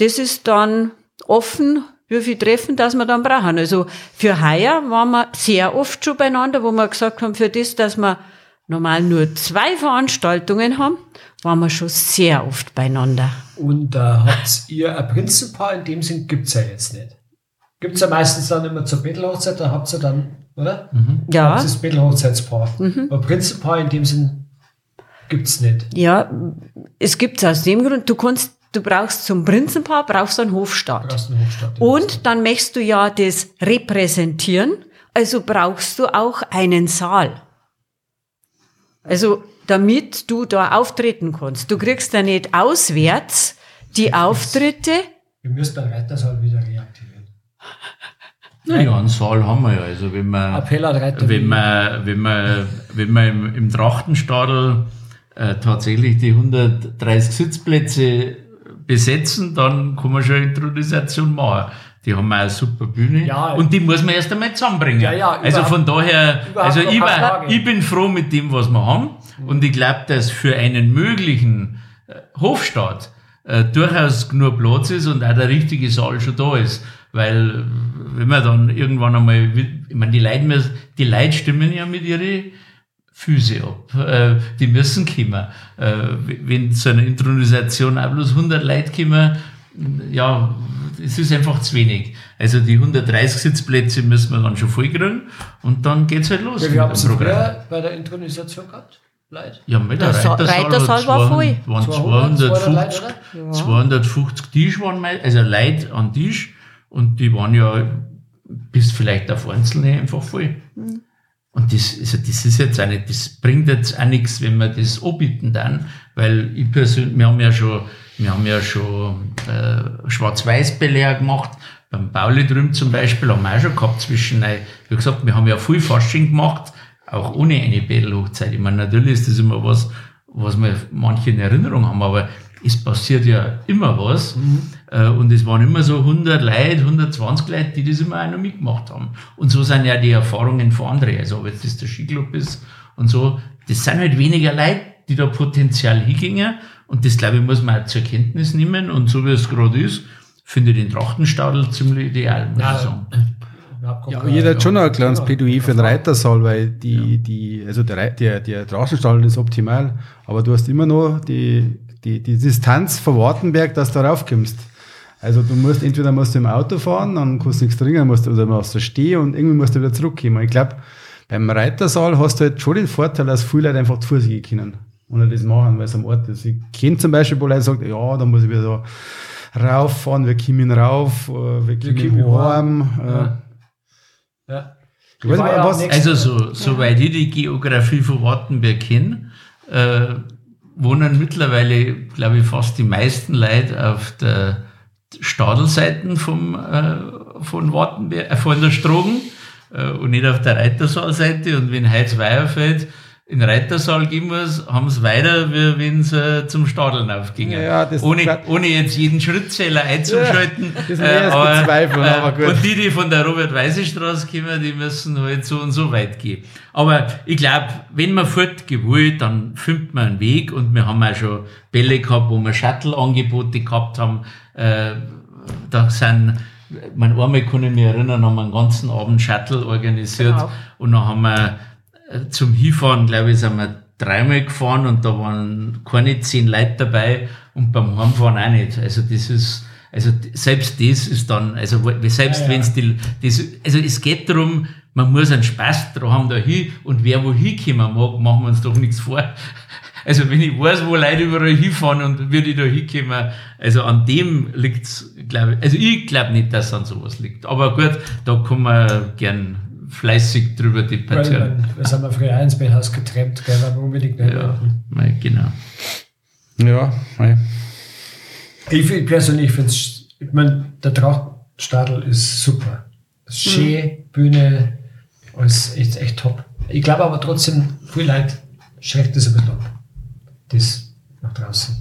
das ist dann offen, wie viel Treffen, dass wir dann brauchen. Also für heuer waren wir sehr oft schon beieinander, wo wir gesagt haben, für das, dass wir normal nur zwei Veranstaltungen haben, waren wir schon sehr oft beieinander. Und äh, habt ihr ein Prinzenpaar? In dem Sinn gibt's ja jetzt nicht. Gibt's ja meistens dann immer zur Bettelhochzeit, da habt ihr dann, oder? Mhm. Ja. Das ist Bettelhochzeitspaar. Mhm. Aber Prinzenpaar in dem Sinn gibt's nicht. Ja, es gibt's aus dem Grund, du kannst Du brauchst zum Prinzenpaar brauchst du einen Hofstaat. Brauchst einen Hofstaat und dann möchtest du ja das repräsentieren, also brauchst du auch einen Saal. Also damit du da auftreten kannst. Du kriegst ja nicht auswärts die Auftritte. Wir müssen den Reitersaal wieder reaktivieren. Naja, einen Saal haben wir ja. Also wenn man, wenn man, wenn man, wenn man im, im Trachtenstadel äh, tatsächlich die 130 Sitzplätze besetzen, dann kann man schon eine Intronisation machen. Die haben auch eine super Bühne ja, und die muss man erst einmal zusammenbringen. Ja, ja, also von daher, also ich, war, ich bin froh mit dem, was wir haben mhm. und ich glaube, dass für einen möglichen äh, Hofstaat äh, durchaus genug Platz ist und auch der richtige Saal schon da ist. Weil wenn man dann irgendwann einmal, ich meine, die Leute, die Leute stimmen ja mit ihren Füße ab. Äh, die müssen kommen. Äh, wenn zu einer Intronisation auch bloß 100 Leute kommen, ja, es ist einfach zu wenig. Also die 130 Sitzplätze müssen wir dann schon voll kriegen und dann geht's halt los. Ja, wie habt ihr bei der Intronisation gehabt? Leute? Ja, mit der, der Reitersaal, Reitersaal war voll. Waren 250, 250, 250 Tisch waren mal, also Leute an Tisch und die waren ja bis vielleicht auf Einzelne einfach voll. Mhm. Und das, also das ist jetzt nicht, das bringt jetzt auch nichts, wenn wir das anbieten dann, weil ich persönlich, wir haben ja schon, wir haben ja schon äh, Schwarz-Weiß-Belehr gemacht, beim Pauli drüben zum Beispiel haben wir auch schon gehabt zwischen, äh, wie gesagt, wir haben ja viel Fasching gemacht, auch ohne eine Bettelhochzeit. Ich meine, natürlich ist das immer was, was wir manche in Erinnerung haben, aber es passiert ja immer was. Mhm. Äh, und es waren immer so 100 Leute, 120 Leute, die das immer auch noch mitgemacht haben. Und so sind ja die Erfahrungen von anderen. Also ob jetzt das der Skiclub ist und so, das sind halt weniger Leute, die da Potenzial hingingen. Und das, glaube ich, muss man auch zur Kenntnis nehmen. Und so wie es gerade ist, finde ich den Trachtenstadel ziemlich ideal, muss ja, ich sagen. Ja, jeder hat schon ein kleines Plädoyer für den Reitersaal, weil die, ja. die, also der, der, der Drachenstall ist optimal, aber du hast immer noch die, die, die Distanz von Wartenberg, dass du raufkommst. Also du musst entweder musst du im Auto fahren, dann kannst du nichts trinken, musst du, oder musst du stehen und irgendwie musst du wieder zurückkommen. Ich glaube, beim Reitersaal hast du halt schon den Vorteil, dass viele Leute einfach zu gehen können und das machen, weil es am Ort ist. Ich kenne zum Beispiel, wo Leute sagen, ja, da muss ich wieder so rauffahren, wir kommen rauf, äh, wir kommen heim. Äh. Ja. ja. was, also so, soweit ich die Geografie von Wartenberg kenne, äh, wohnen mittlerweile, glaube ich, fast die meisten Leute auf der Stadelseiten vom, äh, von Wartenberg, äh, von der Strogen äh, und nicht auf der Reitersaalseite. Und wenn Heiz Weierfeld in Reitersaal gehen muss, haben sie weiter, wie wenn sie äh, zum Stadeln aufgingen. Ja, ohne, ohne jetzt jeden Schrittzähler einzuschalten. Ja, das äh, aber, Zweifel, aber gut. Und die, die von der Robert-Weise-Straße kommen, die müssen halt so und so weit gehen. Aber ich glaube, wenn man fort gewollt, dann findet man einen Weg und wir haben auch schon Bälle gehabt, wo wir Shuttle-Angebote gehabt haben. Äh, da sind mein einmal kann ich mich erinnern, haben wir einen ganzen Abend Shuttle organisiert genau. und dann haben wir zum Hinfahren, glaube ich, sind wir dreimal gefahren und da waren keine zehn Leute dabei und beim Heimfahren auch nicht. Also das ist, also selbst das ist dann, also selbst ja, ja. wenn es die, das, also es geht darum, man muss einen Spaß dran haben da hin und wer wo hinkommen mag, machen wir uns doch nichts vor. Also wenn ich weiß, wo Leute überall hinfahren und würde ich da hinkommen, also an dem liegt's, glaube ich, also ich glaube nicht, dass es an sowas liegt. Aber gut, da kann man gern fleißig drüber debattieren. Wir sind wir früher ins Bellhaus getrennt, gell, weil wir unbedingt nicht ja, mei, genau. Ja, mei. Ich persönlich finde es, ich meine, der Trachtstadel ist super. Ist schön, mhm. Bühne, alles echt, echt top. Ich glaube aber trotzdem, viel Leute schreckt das ein bisschen ab. Das nach draußen.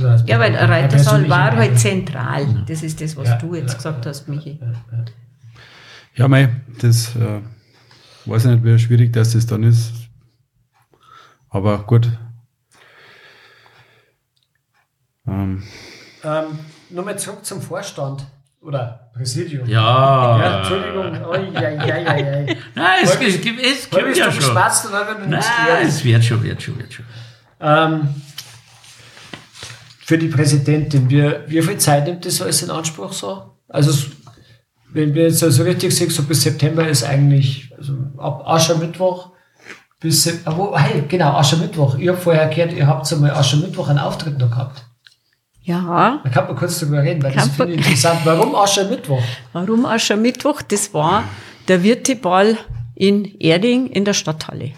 Das ja, weil Reitersaal war halt zentral. Das ist das, was ja, du jetzt ja, gesagt hast, Michi. Ja, mei, das äh, weiß ich nicht, wie schwierig das, das dann ist. Aber gut. Ähm. Ähm, Nochmal zurück zum Vorstand. Oder Präsidium. Ja. ja Entschuldigung. Oh, ja, ja, ja, ja. Nein, es, es, es, es gibt ja schon. Spaß, oder, wenn Nein, es wird schon, wird schon, wird schon. Ähm, für die Präsidentin, wie, wie viel Zeit nimmt das alles in Anspruch so? Also, wenn wir jetzt also richtig sehen, so bis September ist eigentlich, also ab Aschermittwoch bis, oh, hey, genau, Aschermittwoch. Ich habe vorher gehört, ihr habt einmal Aschermittwoch einen Auftritt noch gehabt. Ja. Da kann man kurz darüber reden, weil kann das finde ich interessant. Warum Aschermittwoch? Warum Aschermittwoch? Das war der Wirteball in Erding in der Stadthalle.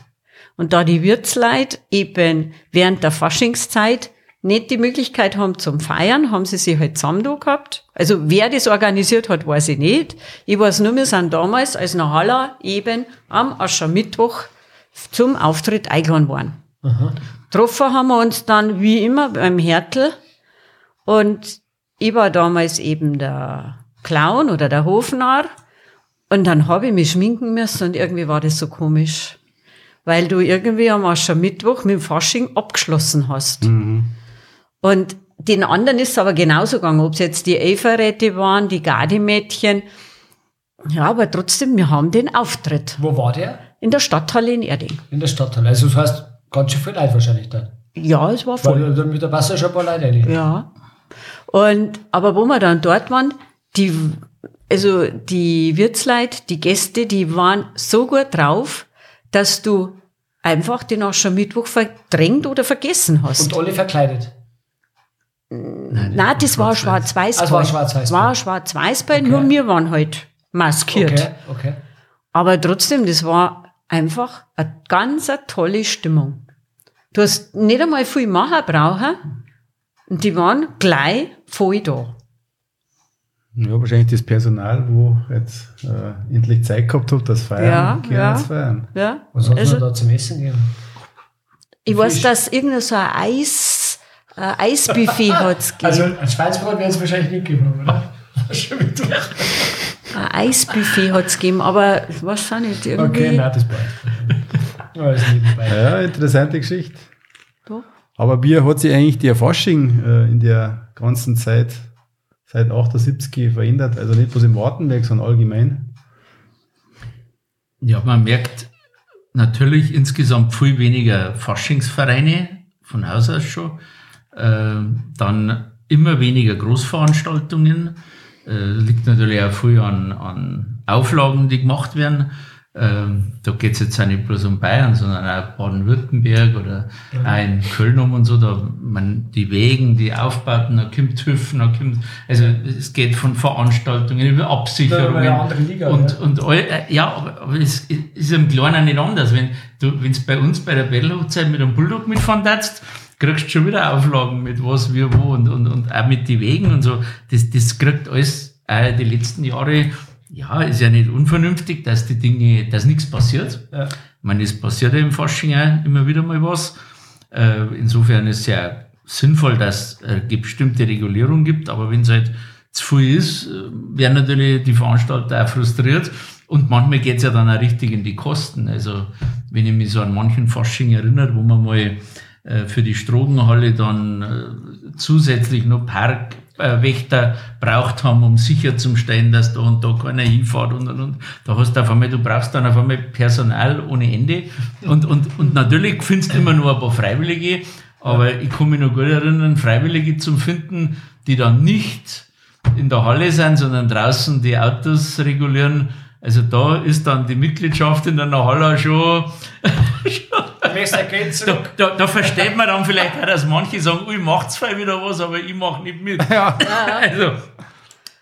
Und da die Wirtsleit eben während der Faschingszeit nicht die Möglichkeit haben zum Feiern, haben sie sich halt zusammen da gehabt. Also wer das organisiert hat, weiß ich nicht. Ich weiß nur, wir sind damals als Nahaller eben am Aschermittwoch zum Auftritt eingeladen worden. Aha. Getroffen haben wir uns dann wie immer beim Hertel und ich war damals eben der Clown oder der Hofnarr. Und dann habe ich mich schminken müssen und irgendwie war das so komisch. Weil du irgendwie am Aschermittwoch mit dem Fasching abgeschlossen hast. Mhm. Und den anderen ist es aber genauso gegangen, ob es jetzt die Everette waren, die Gardemädchen. Ja, aber trotzdem, wir haben den Auftritt. Wo war der? In der Stadthalle in Erding. In der Stadthalle. Also das heißt, ganz schön viel Leute wahrscheinlich dann. Ja, es war voll. Weil dann mit der Wasser schon ein paar Leute rein. Ja. Und, aber wo wir dann dort waren, die, also die Wirtsleit, die Gäste, die waren so gut drauf, dass du einfach den Aschermittwoch verdrängt oder vergessen hast. Und alle verkleidet? Nein, Nein das war schwarz-weiß. Also war schwarz-weiß. war schwarz-weiß bei, okay. nur wir waren halt maskiert. Okay, okay. Aber trotzdem, das war einfach eine ganz eine tolle Stimmung. Du hast nicht einmal viel machen brauchen. Und die waren gleich voll da. Ja, wahrscheinlich das Personal, wo jetzt äh, endlich Zeit gehabt hat, das Feiern, ja, ja, feiern. Ja. Was hat also, man da zum Essen gegeben? Ich weiß, dass irgendein so ein Eis, äh, Eisbuffet hat es gegeben. Also ein Schweinsbrot werden es wahrscheinlich nicht geben, oder? ein Eisbuffet hat es gegeben, aber weiß auch nicht. Irgendwie. Okay, nein, das bleibt. ja, interessante Geschichte. Doch. Aber wie hat sich eigentlich der Fasching äh, in der ganzen Zeit seit 78 verändert? Also nicht bloß im Wartenberg, sondern allgemein? Ja, man merkt natürlich insgesamt viel weniger Faschingsvereine, von Haus aus schon. Äh, dann immer weniger Großveranstaltungen. Äh, liegt natürlich auch viel an, an Auflagen, die gemacht werden. Ähm, da geht es jetzt auch nicht bloß um Bayern, sondern auch Baden-Württemberg oder ja. auch in Köln um und so, da man die Wegen, die Aufbauten, da kommt Hüpfen, da kommt, also es geht von Veranstaltungen über Absicherungen. Ja, Liga, und, ja. und all, äh, ja, aber, aber es ist im Kleinen nicht anders. Wenn du, wenn es bei uns bei der Battle-Hochzeit mit einem Bulldog mitfahren darfst, kriegst du schon wieder Auflagen mit was, wie, wo und, und, und auch mit den Wegen und so. Das, das kriegt alles auch die letzten Jahre ja, ist ja nicht unvernünftig, dass die Dinge, dass nichts passiert. Ja. Ich meine, es passiert ja im Fasching auch immer wieder mal was. Äh, insofern ist es ja sinnvoll, dass es eine bestimmte Regulierung gibt, aber wenn es halt zu viel ist, äh, werden natürlich die Veranstalter auch frustriert. Und manchmal geht es ja dann auch richtig in die Kosten. Also, wenn ich mich so an manchen Fasching erinnere, wo man mal äh, für die Strogenhalle dann zusätzlich noch Park äh, Wächter braucht haben, um sicherzustellen, dass da und da keiner hinfährt und, und, und. Da hast du auf einmal, du brauchst dann auf einmal Personal ohne Ende. Und, und, und natürlich findest du immer nur ein paar Freiwillige, aber ich kann mich noch gut erinnern, Freiwillige zum Finden, die dann nicht in der Halle sind, sondern draußen die Autos regulieren. Also da ist dann die Mitgliedschaft in einer Halle schon, da, da, da, versteht man dann vielleicht auch, dass manche sagen, ich mache zwar wieder was, aber ich mache nicht mit. Ja. Also,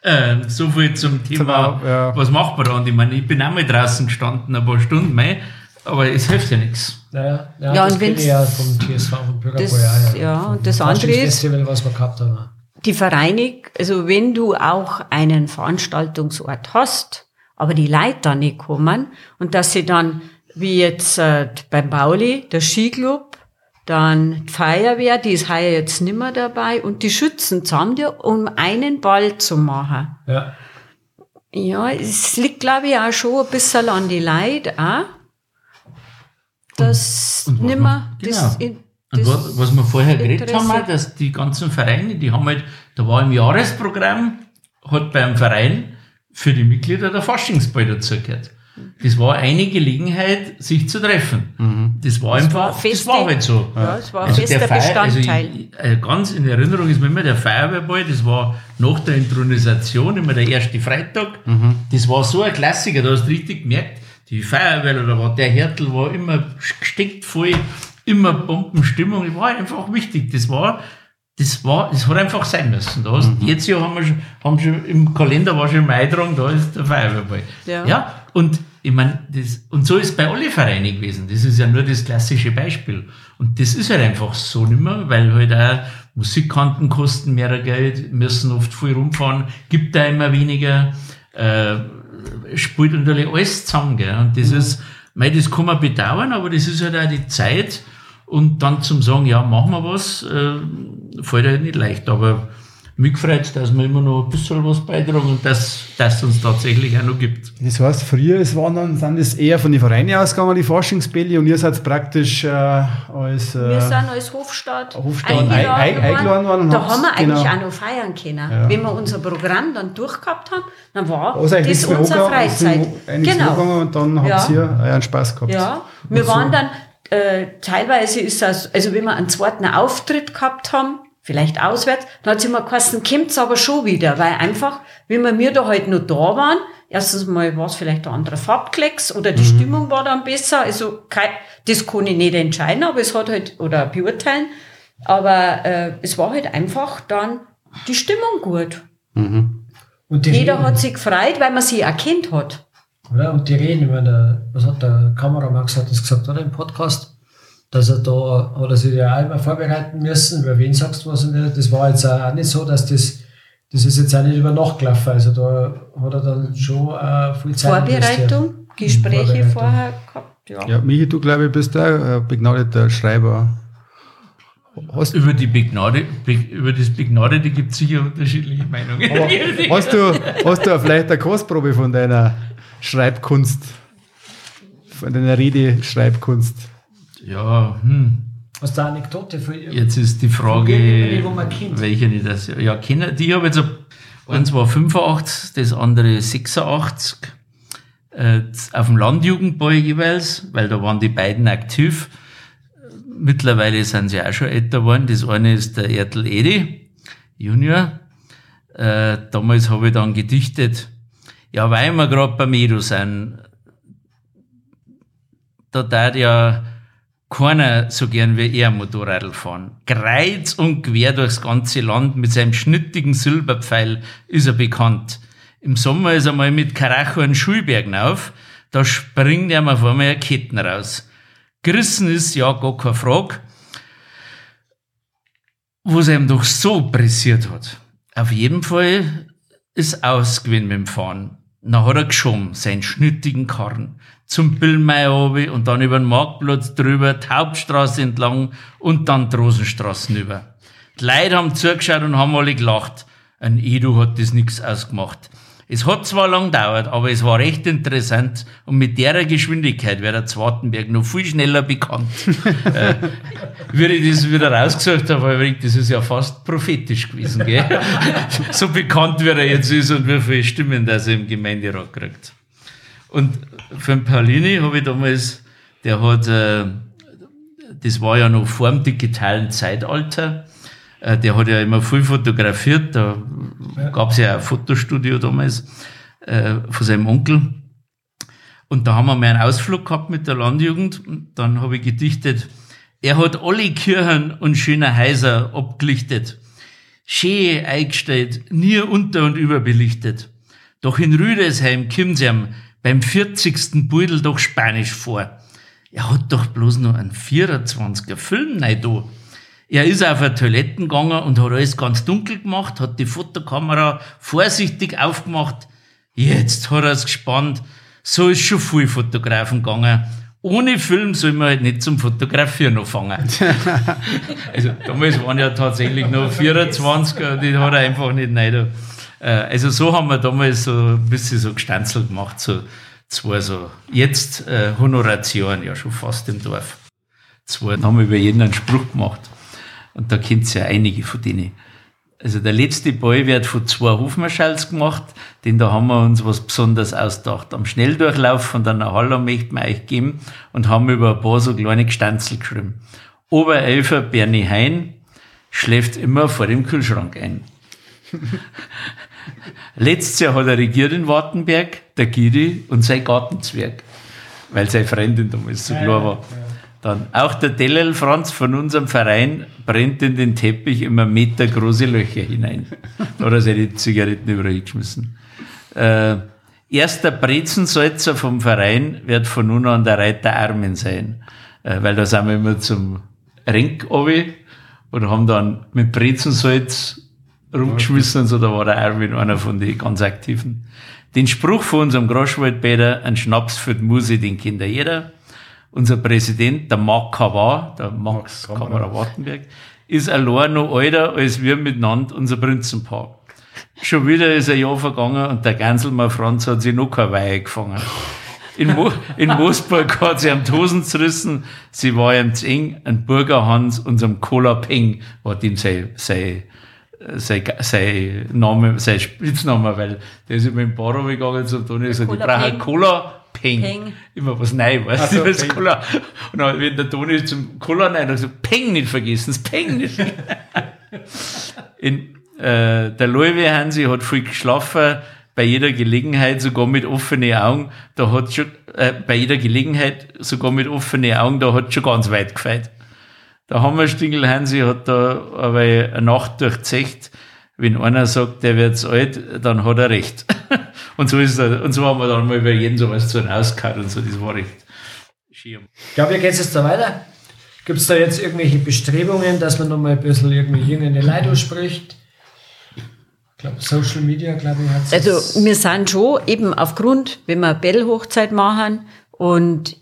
äh, so viel zum Thema, ja. was macht man da? Und ich meine, ich bin auch mal draußen gestanden, ein paar Stunden mehr, aber es hilft ja nichts. Ja, ja, ja das und ja vom TSV, vom Bürgerfeuer. Ja, ja, und das andere ist, Festival, was wir gehabt haben. die Vereine, also wenn du auch einen Veranstaltungsort hast, aber die Leute da nicht kommen und dass sie dann wie jetzt äh, beim Bauli, der Skiclub, dann die Feuerwehr, die ist heuer jetzt nimmer dabei und die Schützen zusammen, um einen Ball zu machen. Ja. Ja, es liegt, glaube ich, auch schon ein bisschen an die Leute, auch, dass und, und nimmer genau. das, das was, was wir vorher geredet haben, dass die ganzen Vereine, die haben halt, da war im Jahresprogramm, hat beim Verein für die Mitglieder der Faschingsball dazugehört. Das war eine Gelegenheit, sich zu treffen. Mhm. Das war das einfach, war feste, das war halt so. Ja, das war ein also fester Feier, Bestandteil. Also ich, äh, ganz in Erinnerung ist mir immer der Feuerwehrball, das war nach der Intronisation immer der erste Freitag. Mhm. Das war so ein Klassiker, da hast du richtig gemerkt, die Feuerwehr oder was, der Härtel war immer gesteckt voll, immer Bombenstimmung, das war einfach wichtig. Das war, das war, das hat einfach sein müssen. Da hast, mhm. Jetzt ja haben wir schon, haben schon im Kalender war schon Mai dran, da ist der Feuerwehrball. Ja. ja und ich meine, das, und so ist bei alle Vereine gewesen. Das ist ja nur das klassische Beispiel. Und das ist halt einfach so nimmer, weil halt auch Musikanten kosten mehr Geld, müssen oft viel rumfahren, gibt da immer weniger, äh, spielt natürlich alles zusammen, gell? Und das mhm. ist, mei, das kann man bedauern, aber das ist halt auch die Zeit. Und dann zum sagen, ja, machen wir was, äh, fällt halt nicht leicht. Aber mich freut dass wir immer noch ein bisschen was beitragen und dass es uns tatsächlich auch noch gibt. Das heißt, früher es waren dann, sind es eher von den Vereinen ausgegangen, die Forschungsbälle, und ihr seid praktisch äh, als... Äh, wir sind als Hofstadt, Hofstadt eingeladen, eingeladen worden. Da haben wir eigentlich genau. auch noch feiern können. Ja. Wenn wir unser Programm dann durchgehabt haben, dann war also das unsere Freizeit. Genau. Und dann habt ja. ihr euren Spaß gehabt. Ja, wir waren dann... Äh, teilweise ist das, also wenn wir einen zweiten Auftritt gehabt haben, vielleicht auswärts. Dann hat sie immer geheißen, kommt's aber schon wieder, weil einfach, wie wir mir da halt noch da waren, erstens mal war es vielleicht ein anderer Farbklecks oder die mhm. Stimmung war dann besser, also kein, das kann ich nicht entscheiden, aber es hat halt, oder beurteilen, aber äh, es war halt einfach dann die Stimmung gut. Mhm. Und Jeder reden, hat sich gefreut, weil man sie erkennt hat. Oder? Und die reden, über der, was hat der Kameramann gesagt, das gesagt, oder im Podcast? Dass er da, hat er sich ja auch immer vorbereiten müssen, über wen sagst du was und das war jetzt auch nicht so, dass das, das ist jetzt auch nicht über Nacht gelaufen, also da hat er dann schon äh, viel Zeit Vorbereitung, Gespräche Vorbereitung. vorher gehabt, ja. Ja, Michi, du glaube ich bist da ein begnadeter Schreiber. Hast über, die Begnade, über das Begnadete gibt es sicher unterschiedliche Meinungen. hast, du, hast du vielleicht eine Kostprobe von deiner Schreibkunst, von deiner Rede-Schreibkunst? Ja, hm. Hast du eine Anekdote für? Jetzt ist die Frage, welche nicht das. Ja, kennen die habe jetzt eins war 85, das andere 86. Äh, auf dem Landjugendball jeweils, weil da waren die beiden aktiv. Mittlerweile sind sie auch schon älter geworden. Das eine ist der Ertel Edi, Junior. Äh, damals habe ich dann gedichtet, ja, weil wir gerade beim Edu sind, da tat ja keiner so gern wie er Motorradl fahren. Kreuz und quer durchs ganze Land mit seinem schnittigen Silberpfeil ist er bekannt. Im Sommer ist er mal mit Karacho einen Schulberg auf, da springt er mal vor mir Ketten raus. Gerissen ist ja gar keine Frage, wo es ihm doch so pressiert hat. Auf jeden Fall ist ausgewinn mit dem Fahren. Dann hat er geschoben, seinen schnittigen Karren, zum Billmeier und dann über den Marktplatz drüber, die Hauptstraße entlang und dann die Rosenstraßen über. Die Leute haben zugeschaut und haben alle gelacht. Ein Edu hat das nix ausgemacht. Es hat zwar lang gedauert, aber es war recht interessant und mit der Geschwindigkeit wäre der Zwartenberg noch viel schneller bekannt. äh, wie ich das wieder rausgesucht habe, das ist ja fast prophetisch gewesen, gell? so bekannt wie er jetzt ist und wie viele Stimmen das er im Gemeinderat kriegt. Und für den Paulini habe ich damals, der hat, äh, das war ja noch vor dem digitalen Zeitalter, äh, der hat ja immer viel fotografiert, da ja. gab es ja ein Fotostudio damals äh, von seinem Onkel. Und da haben wir mal einen Ausflug gehabt mit der Landjugend und dann habe ich gedichtet, er hat alle Kirchen und schöne Häuser abgelichtet, schön eingestellt, nie unter- und überbelichtet. Doch in Rüdesheim kommt's ihm beim 40. Beutel doch Spanisch vor. Er hat doch bloß noch einen 24er Film nicht da. Er ist auf eine Toilette gegangen und hat alles ganz dunkel gemacht, hat die Fotokamera vorsichtig aufgemacht. Jetzt hat er es gespannt. So ist schon viel Fotografen gegangen. Ohne Film soll man halt nicht zum Fotografieren anfangen. also damals waren ja tatsächlich noch 24er, die hat er einfach nicht rein. Äh, also so haben wir damals so ein bisschen so gestanzelt gemacht, so zwei so. Jetzt äh, Honoration, ja schon fast im Dorf. Zwei, dann haben wir über jeden einen Spruch gemacht. Und da kennt ja einige von denen. Also der letzte Ball wird von zwei Hofmarschalls gemacht, denn da haben wir uns was Besonderes ausgedacht. Am Schnelldurchlauf von der Halle möchten wir euch geben und haben über ein paar so kleine Gestanzel geschrieben. Oberelfer Bernie Hein schläft immer vor dem Kühlschrank ein. Letztes Jahr hat er regiert in Wartenberg, der Giri und sein Gartenzwerg, weil seine Freundin damals so klar war. Dann auch der Dellel Franz von unserem Verein brennt in den Teppich immer Meter große Löcher hinein. Da hat er seine Zigaretten überall geschmissen. Äh, erster Brezensalzer vom Verein wird von nun an der Reiter Armin sein. Äh, weil da sind wir immer zum Renk und haben dann mit Brezensalz rumgeschmissen und so, da war der Armin einer von den ganz Aktiven. Den Spruch von unserem Groschwaldbäder, ein Schnaps für die Muse, den kennt jeder. Unser Präsident, der Mark Kavar, der Max, Max Kamera Wartenberg, ist allein noch älter als wir miteinander, unser Prinzenpaar. Schon wieder ist ein Jahr vergangen und der Ganselmann Franz hat sich noch keine Weihe gefangen. In, Mo in Moosburg hat sie am Tosen zerrissen, sie war ihm zu eng, ein Burger Hans, unserem Cola Peng, war dem sein, sein sein, sein Name, sein Spitzname, weil der ist immer im Bar gegangen zum Toni und gesagt, ich brauche einen Cola Peng. Peng. Immer was Neues, weißt du, das Cola. Und dann, wenn der Toni zum Cola rein hat, gesagt, Peng nicht vergessen, das Peng nicht. In, äh, der Loewe Hansi hat viel geschlafen, bei jeder Gelegenheit, sogar mit offenen Augen, da hat schon, äh, bei jeder Gelegenheit, sogar mit offenen Augen, da hat schon ganz weit gefeit. Der Hammerstingel Hansi hat da aber eine Nacht durchzecht. Wenn einer sagt, der wird alt, dann hat er recht. und so ist er, und so haben wir dann mal über jeden sowas zu ausgehört und so, das war recht schirm. Ich glaube, wie geht es jetzt da weiter? Gibt es da jetzt irgendwelche Bestrebungen, dass man nochmal ein bisschen irgendwie jüngere Leute spricht? Ich glaube, Social Media, glaube ich, hat Also, wir sind schon eben aufgrund, wenn wir Bell-Hochzeit machen und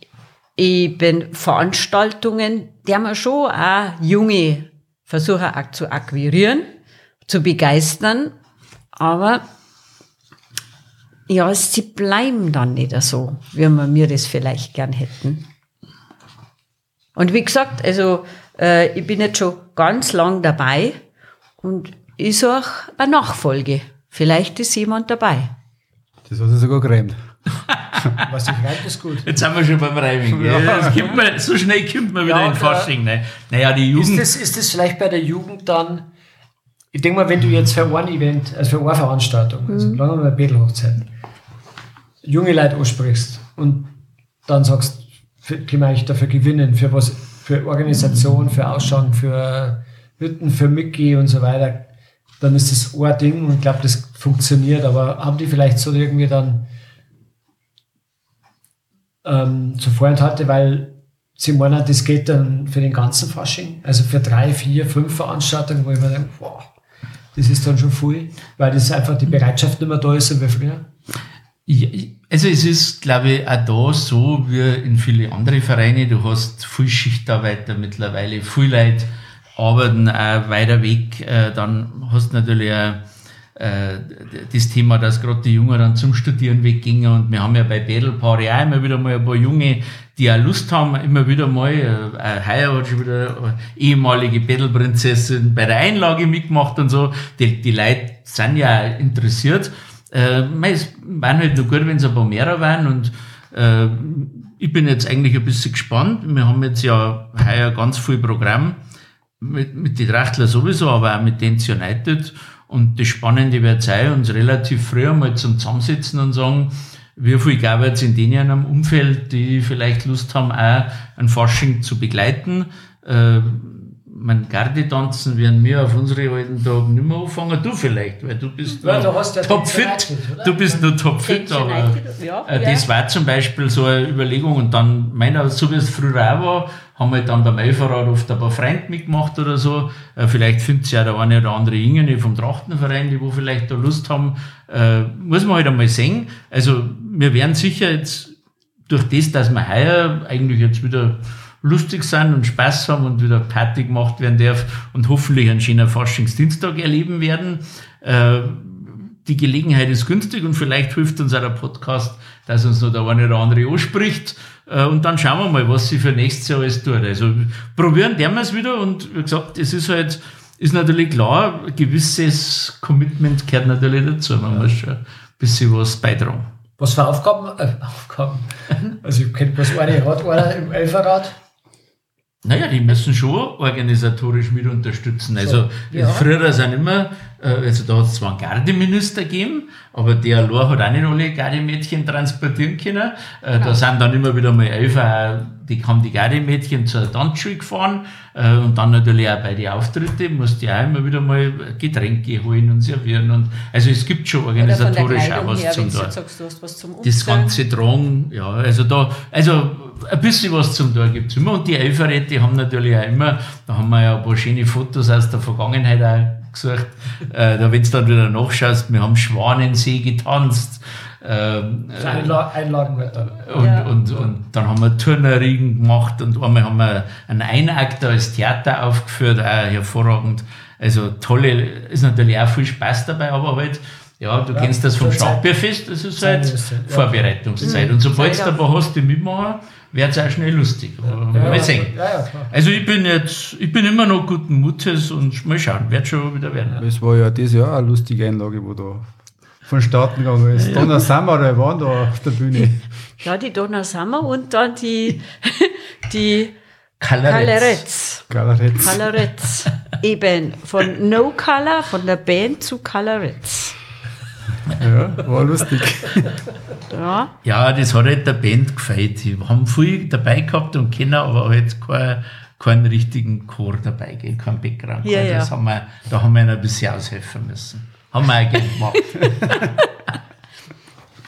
eben Veranstaltungen, der man schon auch junge versuchen auch zu akquirieren, zu begeistern, aber ja, sie bleiben dann nicht so, wie wir das vielleicht gern hätten. Und wie gesagt, also äh, ich bin jetzt schon ganz lang dabei und ich suche eine Nachfolge. Vielleicht ist jemand dabei. Das hat sich sogar geräumt. Was ich reimt, ist gut. Jetzt sind wir schon beim Reiming. Ja. Man, so schnell kommt man wieder ja, in Fasching. Ne? Naja, die Jugend. Ist das, ist das vielleicht bei der Jugend dann, ich denke mal, wenn du jetzt für ein Event, also für eine Veranstaltung, also mhm. lange mal Betelhochzeit, junge Leute ansprichst und dann sagst, können wir eigentlich dafür gewinnen, für was, für Organisation, für Ausschank, für Hütten, für Mickey und so weiter, dann ist das ein Ding und ich glaube, das funktioniert, aber haben die vielleicht so irgendwie dann ähm, zur Vorenthalte, weil sie meinen, das geht dann für den ganzen Fasching, also für drei, vier, fünf Veranstaltungen, wo ich mir denke, wow, das ist dann schon viel, weil das einfach die Bereitschaft nicht mehr da ist wie früher. Ja, also es ist, glaube ich, auch da so wie in viele andere Vereine. Du hast viel Schichtarbeiter mittlerweile, viel Leute arbeiten auch weiter weg. Äh, dann hast du natürlich auch äh, das Thema, dass gerade die Jungen zum Studieren weggingen und wir haben ja bei Bädelpaare auch immer wieder mal ein paar Junge, die auch Lust haben, immer wieder mal, äh, heuer hat schon wieder ehemalige Bädelprinzessin bei der Einlage mitgemacht und so, die, die Leute sind ja interessiert. Äh, es wären halt nur gut, wenn es ein paar mehr wären und äh, ich bin jetzt eigentlich ein bisschen gespannt. Wir haben jetzt ja heuer ganz viel Programm mit, mit den Trachtler sowieso, aber auch mit den United. Und das Spannende wird sein, uns relativ früh einmal zum Zusammensitzen und sagen, wie viel gab es in denen einem Umfeld, die vielleicht Lust haben, auch ein Fasching zu begleiten. Äh, mein Gardetanzen werden wir auf unsere alten Tagen nicht mehr anfangen. Du vielleicht, weil du bist Ja, noch du hast ja topfit. Du bist nur topfit, aber ja, äh, das war zum Beispiel so eine Überlegung. Und dann, meiner, so wie es früher auch war, haben wir dann beim Elferrad oft ein paar Freunde mitgemacht oder so. Äh, vielleicht findet ja der eine oder andere Ingene vom Trachtenverein, die wo vielleicht da Lust haben. Äh, muss man halt einmal sehen. Also wir werden sicher jetzt durch das, dass wir heuer eigentlich jetzt wieder lustig sind und Spaß haben und wieder Party gemacht werden darf und hoffentlich einen schönen Faschingsdienstag erleben werden. Äh, die Gelegenheit ist günstig und vielleicht hilft uns auch der Podcast, dass uns noch der eine oder andere anspricht. Äh, Und dann schauen wir mal, was sie für nächstes Jahr alles tut. Also probieren werden wir es wieder und wie gesagt, es ist halt, ist natürlich klar, ein gewisses Commitment gehört natürlich dazu. Man muss schon ein bisschen was beitragen. Was für Aufgaben? Äh, Aufgaben. Also ich kenne bloß eine, hat einer im Elferrad. Naja, die müssen schon organisatorisch mit unterstützen. Also ja. früher sind immer, also da hat es zwar einen Gardeminister gegeben, aber der allein hat auch nicht alle Gardemädchen transportieren können. Äh, Da sind dann immer wieder mal Elfer, die haben die Gardemädchen zur Tanzschule gefahren äh, und dann natürlich auch bei den Auftritten musste ich auch immer wieder mal Getränke holen und servieren. Und, also es gibt schon organisatorisch auch was her, zum tun zum das ganze Tragen, ja, also da, also ein bisschen was zum Tun gibt's immer. Und die Elferette haben natürlich auch immer, da haben wir ja ein paar schöne Fotos aus der Vergangenheit auch gesucht. äh, da, wenn du dann wieder nachschaust, wir haben Schwanensee getanzt. Ähm, So Einla Einlagen wird dann. und, Ja. und, und dann haben wir Turnerriegen gemacht und einmal haben wir einen Einakter als Theater aufgeführt, auch hervorragend. Also tolle, ist natürlich auch viel Spaß dabei, aber halt, ja, du kennst das vom Zeit. Starkbierfest, das ist halt Zeit, ja. Vorbereitungszeit. Und sobald du paar hast, die mitmachen, wird es auch schnell lustig. Aber mal sehen. Ja, ja. Also ich bin jetzt, ich bin immer noch guten Mutes und mal schauen, wird schon wieder werden. Es war ja dieses Jahr eine lustige Einlage, wo da vonstatten gegangen ist. Donner Sommer, der waren da auf der Bühne. Ja, die Donna Summer und dann die, die. Colorettes. Galeretz. Colorettes. Eben von No Color, von der Band zu Colorettes. Ja, war lustig. Ja, Ja, das hat halt der Band gefällt. Die haben viel dabei gehabt und kennen aber halt kein, keinen richtigen Chor dabei, gell, kein Background. Ja, ja. Das haben wir, da haben wir ihnen ein bisschen aushelfen müssen. Haben wir auch gerne gemacht.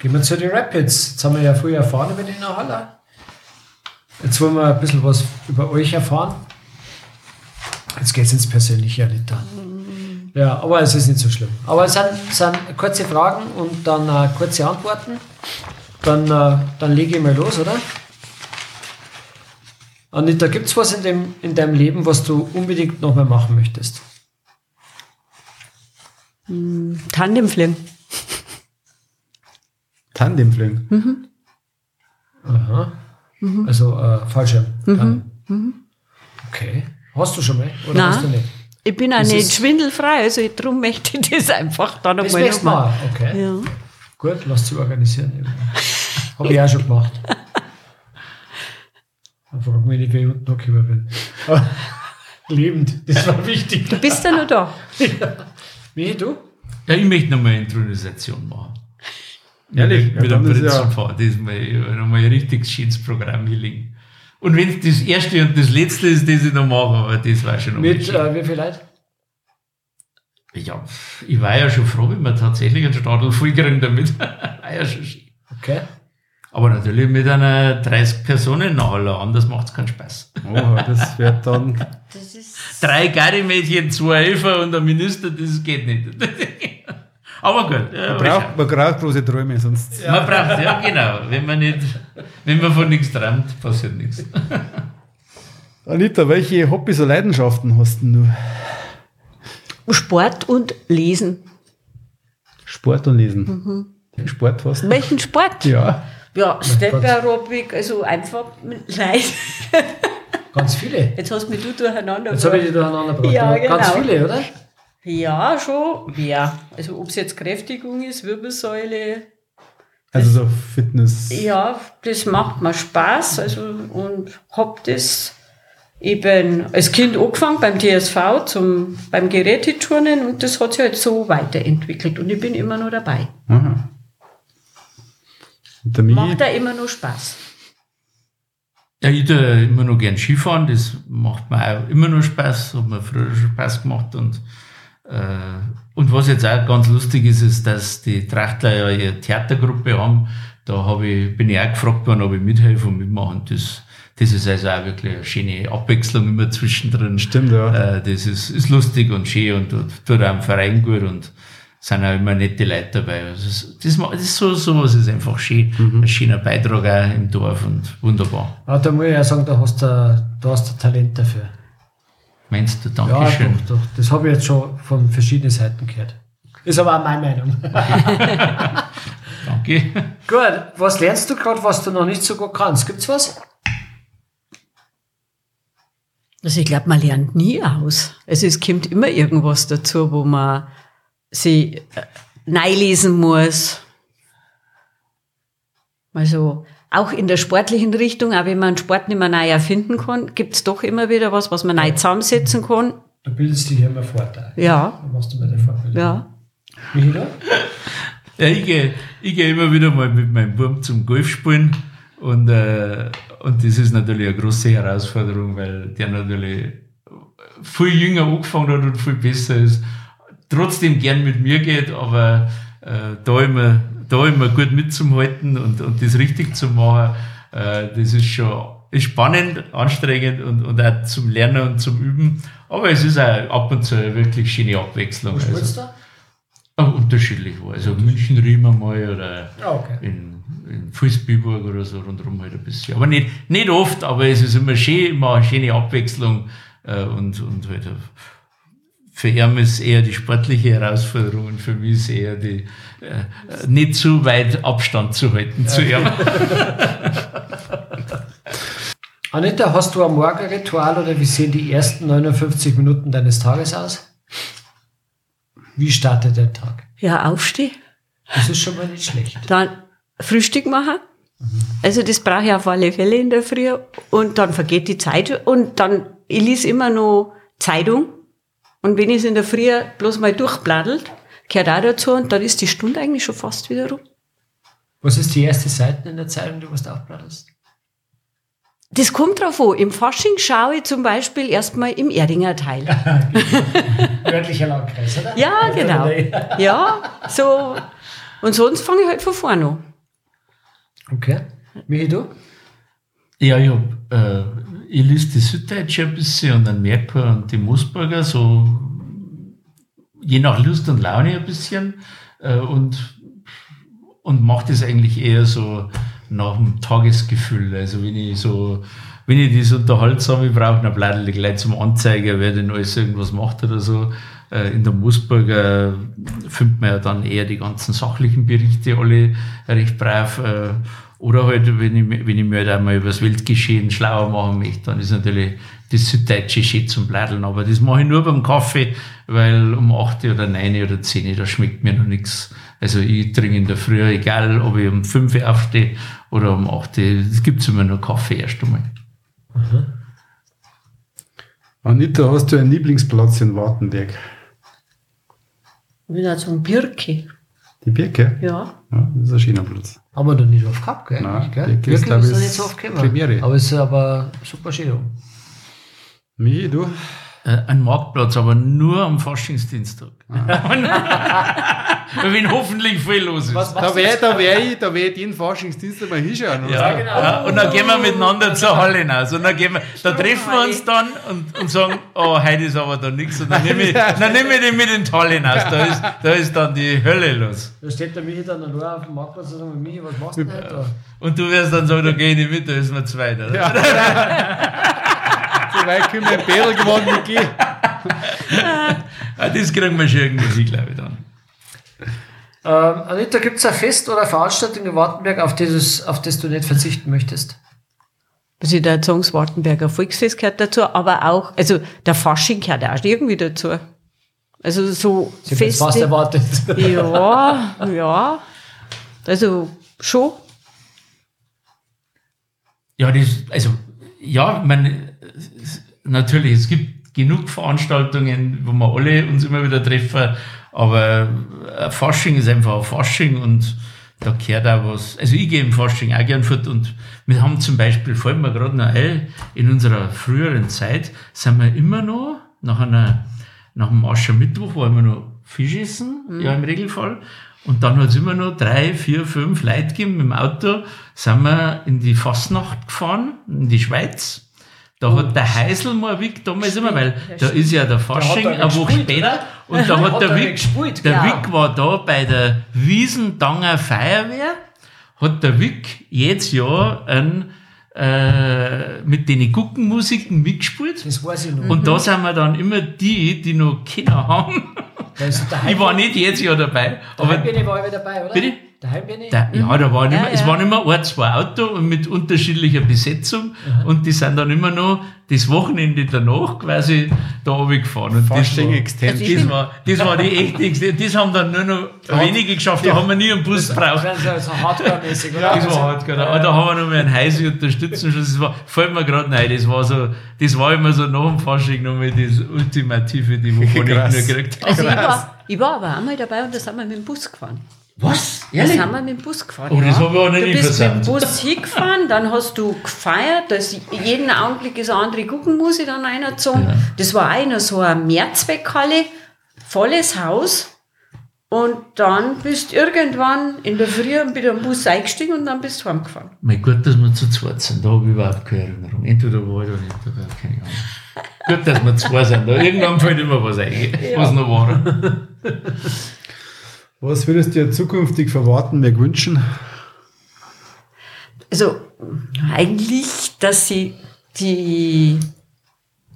Gehen wir zu den Rapids. Jetzt haben wir ja früher erfahren über die Halle. Jetzt wollen wir ein bisschen was über euch erfahren. Jetzt geht es ins Persönliche, Anita. Ja, aber es ist nicht so schlimm. Aber es sind, sind kurze Fragen und dann äh, kurze Antworten. Dann, äh, dann lege ich mal los, oder? Anita, gibt es was in, dem, in deinem Leben, was du unbedingt nochmal machen möchtest? Tandemfliegen. Tandemfliegen. Aha. Also äh, Fallschirm. Dann. Okay. Hast du schon mal? Oder Nein. hast du nicht? Ich bin auch Das nicht schwindelfrei, also darum möchte ich das einfach dann Das einmal nächste noch Mal. Okay. Ja. Gut, lass sie organisieren. Habe ich auch schon gemacht. Dann frag mich nicht, wie ich unten angekommen bin. Aber Lebend, das war wichtig. Du bist ja noch da. Wie, du? Ja, ich möchte nochmal eine Intronisation machen. Ehrlich? Mit, mit Ja, einem ist ja-. Das ist mal, nochmal ein richtig schönes Programm hinlegen. Und wenn es das erste und das letzte ist, das ich noch mache, aber das war schon Mit äh, wie viel Leute? Ja, ich war ja schon froh, wenn wir tatsächlich einen Stadel voll kriegen damit. war ja schon schön. Okay. Aber natürlich mit einer 30 Personen Halle, anders macht es keinen Spaß. Oh, das wird dann. Das ist Drei Gardemädchen, zwei Helfer und ein Minister, das geht nicht. Aber gut. Ja, Man braucht, man braucht große Träume, sonst. schau. Man braucht, ja genau. Wenn man nicht, wenn man von nichts träumt, passiert nichts. Anita, welche Hobbys oder Leidenschaften hast denn du? Sport und Lesen. Sport und Lesen. Mhm. Sport hast du? Welchen Sport? Ja. Ja, Step-Aerobic, also einfach Leid. Ganz viele. Jetzt hast du mich du durcheinander Jetzt habe ich die durcheinander gebracht. Ja, genau. Ganz viele, oder? Ja, schon. Ja. Also ob es jetzt Kräftigung ist, Wirbelsäule. Also so Fitness. Ja, das macht mir Spaß. Also und hab das eben als Kind angefangen beim DSV zum, beim Geräteturnen und das hat sich halt so weiterentwickelt und ich bin immer noch dabei. Aha. Macht da immer noch Spaß. Ja, ich tue immer noch gern Skifahren, das macht mir auch immer noch Spaß, hat mir früher schon Spaß gemacht und, und was jetzt auch ganz lustig ist, ist, dass die Trachtler ja ihre Theatergruppe haben, da hab ich, bin ich auch gefragt worden, ob ich mithelfe und mitmachen, das, das ist also auch wirklich eine schöne Abwechslung immer zwischendrin. Stimmt, ja. Äh, das ist, ist lustig und schön und tut, tut auch im Verein gut und sind auch immer nette Leute dabei. Also das, das, das ist so, sowas ist einfach schön. Ein schöner Beitrag auch im Dorf und wunderbar. Ja, da muss ich ja sagen, da hast du, da hast du Talent dafür. Meinst du, Ja, Dankeschön. doch, doch. Das habe ich jetzt schon von verschiedenen Seiten gehört. Ist aber auch meine Meinung. Danke. gut, was lernst du gerade, was du noch nicht so gut kannst? Gibt's was? Also ich glaube, man lernt nie aus. Also es kommt immer irgendwas dazu, wo man sich äh, lesen muss. Also auch in der sportlichen Richtung, auch wenn man einen Sport nicht mehr neu erfinden kann, gibt es doch immer wieder was, was man neu zusammensetzen kann. Du bildest dich ja immer fort. auch. Ja, Dann machst du bei der Fortbildung. ja. Michael? Ja, ich gehe ich geh immer wieder mal mit meinem Bub zum Golf spielen und, äh, und das ist natürlich eine große Herausforderung, weil der natürlich viel jünger angefangen hat und viel besser ist. Trotzdem gern mit mir geht, aber äh, da, immer, da immer gut mitzuhalten und, und das richtig zu machen, äh, das ist schon ist spannend, anstrengend und, und auch zum Lernen und zum Üben. Aber es ist auch ab und zu eine wirklich schöne Abwechslung. Wo Also- spielst du? Ah, unterschiedlich war. Also München Riemer mal oder Ja, okay. in, in Fußbiburg oder so rundherum halt ein bisschen. Aber nicht, nicht oft, aber es ist immer schön, immer eine schöne Abwechslung äh, und, und halt äh, für ihn ist eher die sportliche Herausforderung und für mich ist eher die äh, nicht zu weit Abstand zu halten zu ihm. Anita, hast du ein Morgenritual oder wie sehen die ersten 59 Minuten deines Tages aus? Wie startet der Tag? Ja, aufstehen, Das ist schon mal nicht schlecht. dann Frühstück machen. Also das brauche ich auf alle Fälle in der Früh. Und dann vergeht die Zeit. Und dann, ich lese immer noch Zeitung. Und wenn ich es in der Früh bloß mal durchbladelt, gehört auch dazu. Und dann ist die Stunde eigentlich schon fast wieder rum. Was ist die erste Seite in der Zeitung, die du was aufbladest? Das kommt drauf an. Im Fasching schaue ich zum Beispiel erstmal im Erdinger Teil. Örtlicher Landkreis, oder? Ja, genau. Ja, so. Und sonst fange ich halt von vorne an. Okay. Michi, du? Ja, ich, hab, äh, ich lese die Süddeutsche ein bisschen und dann Merkur und die Moosburger, so je nach Lust und Laune ein bisschen äh, und, und mache das eigentlich eher so nach dem Tagesgefühl. Also wenn ich so, wenn ich das unterhaltsame brauche, dann bleibe ich gleich zum Anzeiger, wer denn alles irgendwas macht oder so. Äh, In der Moosburger findet man ja dann eher die ganzen sachlichen Berichte alle recht brav. äh, Oder halt, wenn ich, wenn ich mir halt einmal über das Weltgeschehen schlauer machen möchte, dann ist natürlich das Süddeutsche schön zum Bleideln. Aber das mache ich nur beim Kaffee, weil um 8 oder 9 oder 10 da schmeckt mir noch nichts. Also ich trinke in der Früh, egal ob ich um 5 Uhr aufstehe oder um 8 Uhr, es gibt immer nur Kaffee erst einmal. Anita, hast du einen Lieblingsplatz in Wartenberg? Wieder zum Birke. Die Birke? Ja. Ja, das ist ein schöner Platz. Haben wir noch nicht oft gehabt, gell? Nein, gell? Birke glaub ist noch nicht so oft gekommen. Premiere. Aber es ist aber super schön. Michi, du? Äh, Ein Marktplatz, aber nur am Faschingsdienstag. wenn hoffentlich viel los ist. Was Da wäre jetzt? da wär ich, da wär ich jeden Faschingsdienst mal hinschauen. Ja, ja, und dann gehen wir miteinander zur Halle hinaus. Und dann, gehen wir, da treffen wir uns dann und, und sagen, oh, heute ist aber da nichts. Und dann nehme ich, dann nehme ich den mit in die Halle hinaus. Da ist, da ist dann die Hölle los. Da steht der Michi dann nur auf dem Marktplatz und sagt, Michi, was machst du denn heute da? Und du wirst dann sagen, da gehe ich nicht mit, da ist mir zwei. Oder? Ja. Weit können wir ein Bädel geworden mit. Ah, Das kriegen wir schon irgendwie, glaube ich, dann. Ähm, Anita, gibt es ein Fest oder eine Veranstaltung in Wartenberg, auf das, auf das du nicht verzichten möchtest? Also der Zungswartenberger Volksfest gehört dazu, aber auch, also der Fasching gehört auch irgendwie dazu. Also so Sie jetzt fast Feste. erwartet. Ja, ja. Also schon. Ja, das, also, ja, man, natürlich, es gibt genug Veranstaltungen, wo wir alle uns immer wieder treffen, aber ein Fasching ist einfach ein Fasching und da gehört auch was. Also ich gehe im Fasching auch gern fort und wir haben zum Beispiel, fallen mir gerade noch ein, in unserer früheren Zeit sind wir immer noch nach einer, nach dem Aschermittwoch waren wir noch Fisch essen, ja im Regelfall. Und dann hat es immer noch drei, vier, fünf Leute gegeben mit dem Auto, sind wir in die Fastnacht gefahren, in die Schweiz. Da hat der Heiselmann Wick damals immer, weil da ist ja der Fasching eine Woche später und da hat Hat der er Wick, gespielt, der genau. Wick war da bei der Wiesendanger Feuerwehr, hat der Wick jedes Jahr ein, äh, mit den Guckenmusiken mitgespielt. Das weiß ich noch. Und da sind wir dann immer die, die noch Kinder haben. Der Ich war nicht jedes Jahr dabei, Der aber Heimbirne war immer dabei, oder? Bitte? Der Heimbirne? da, ja, da waren immer, Ja, es ja. waren immer ein, zwei Autos und mit unterschiedlicher Besetzung und die sind dann immer noch das Wochenende danach quasi da runtergefahren. Und das Fasching war, Extended. Also ich das war, das war die echte Extended. Das haben dann nur noch wenige geschafft, da haben wir nie einen Bus gebraucht. Das ist so hardcore-mäßig, oder? Das war hart, genau. Und da haben wir noch mal einen Heisi unterstützen. Das war, fällt mir gerade rein, das war so, das war immer so nach dem Fasching nochmal das Ultimative, die wovon ich nur gekriegt habe. Also ich war, ich war aber einmal dabei und da sind wir mit dem Bus gefahren. Was? Da Ehrlich? sind wir mit dem Bus gefahren. Oh, das ja. hab ich auch noch Du bist mit dem Bus hingefahren, dann hast du gefeiert, da ist jeden Augenblick ist eine andere Guckenmusik dann reingezogen. Das war einer so eine Mehrzweckhalle, volles Haus. Und dann bist du irgendwann in der Früh mit dem Bus eingestiegen und dann bist du heimgefahren. Mein Gott, dass wir zu zweit sind, da habe ich überhaupt keine Erinnerung. Entweder war ich oder nicht dabei, keine Ahnung. Gut, dass wir zwei sind, da irgendwann fällt immer was ein, was noch war. Was würdest du dir zukünftig für Wartenberg wünschen? Also eigentlich, dass sie die,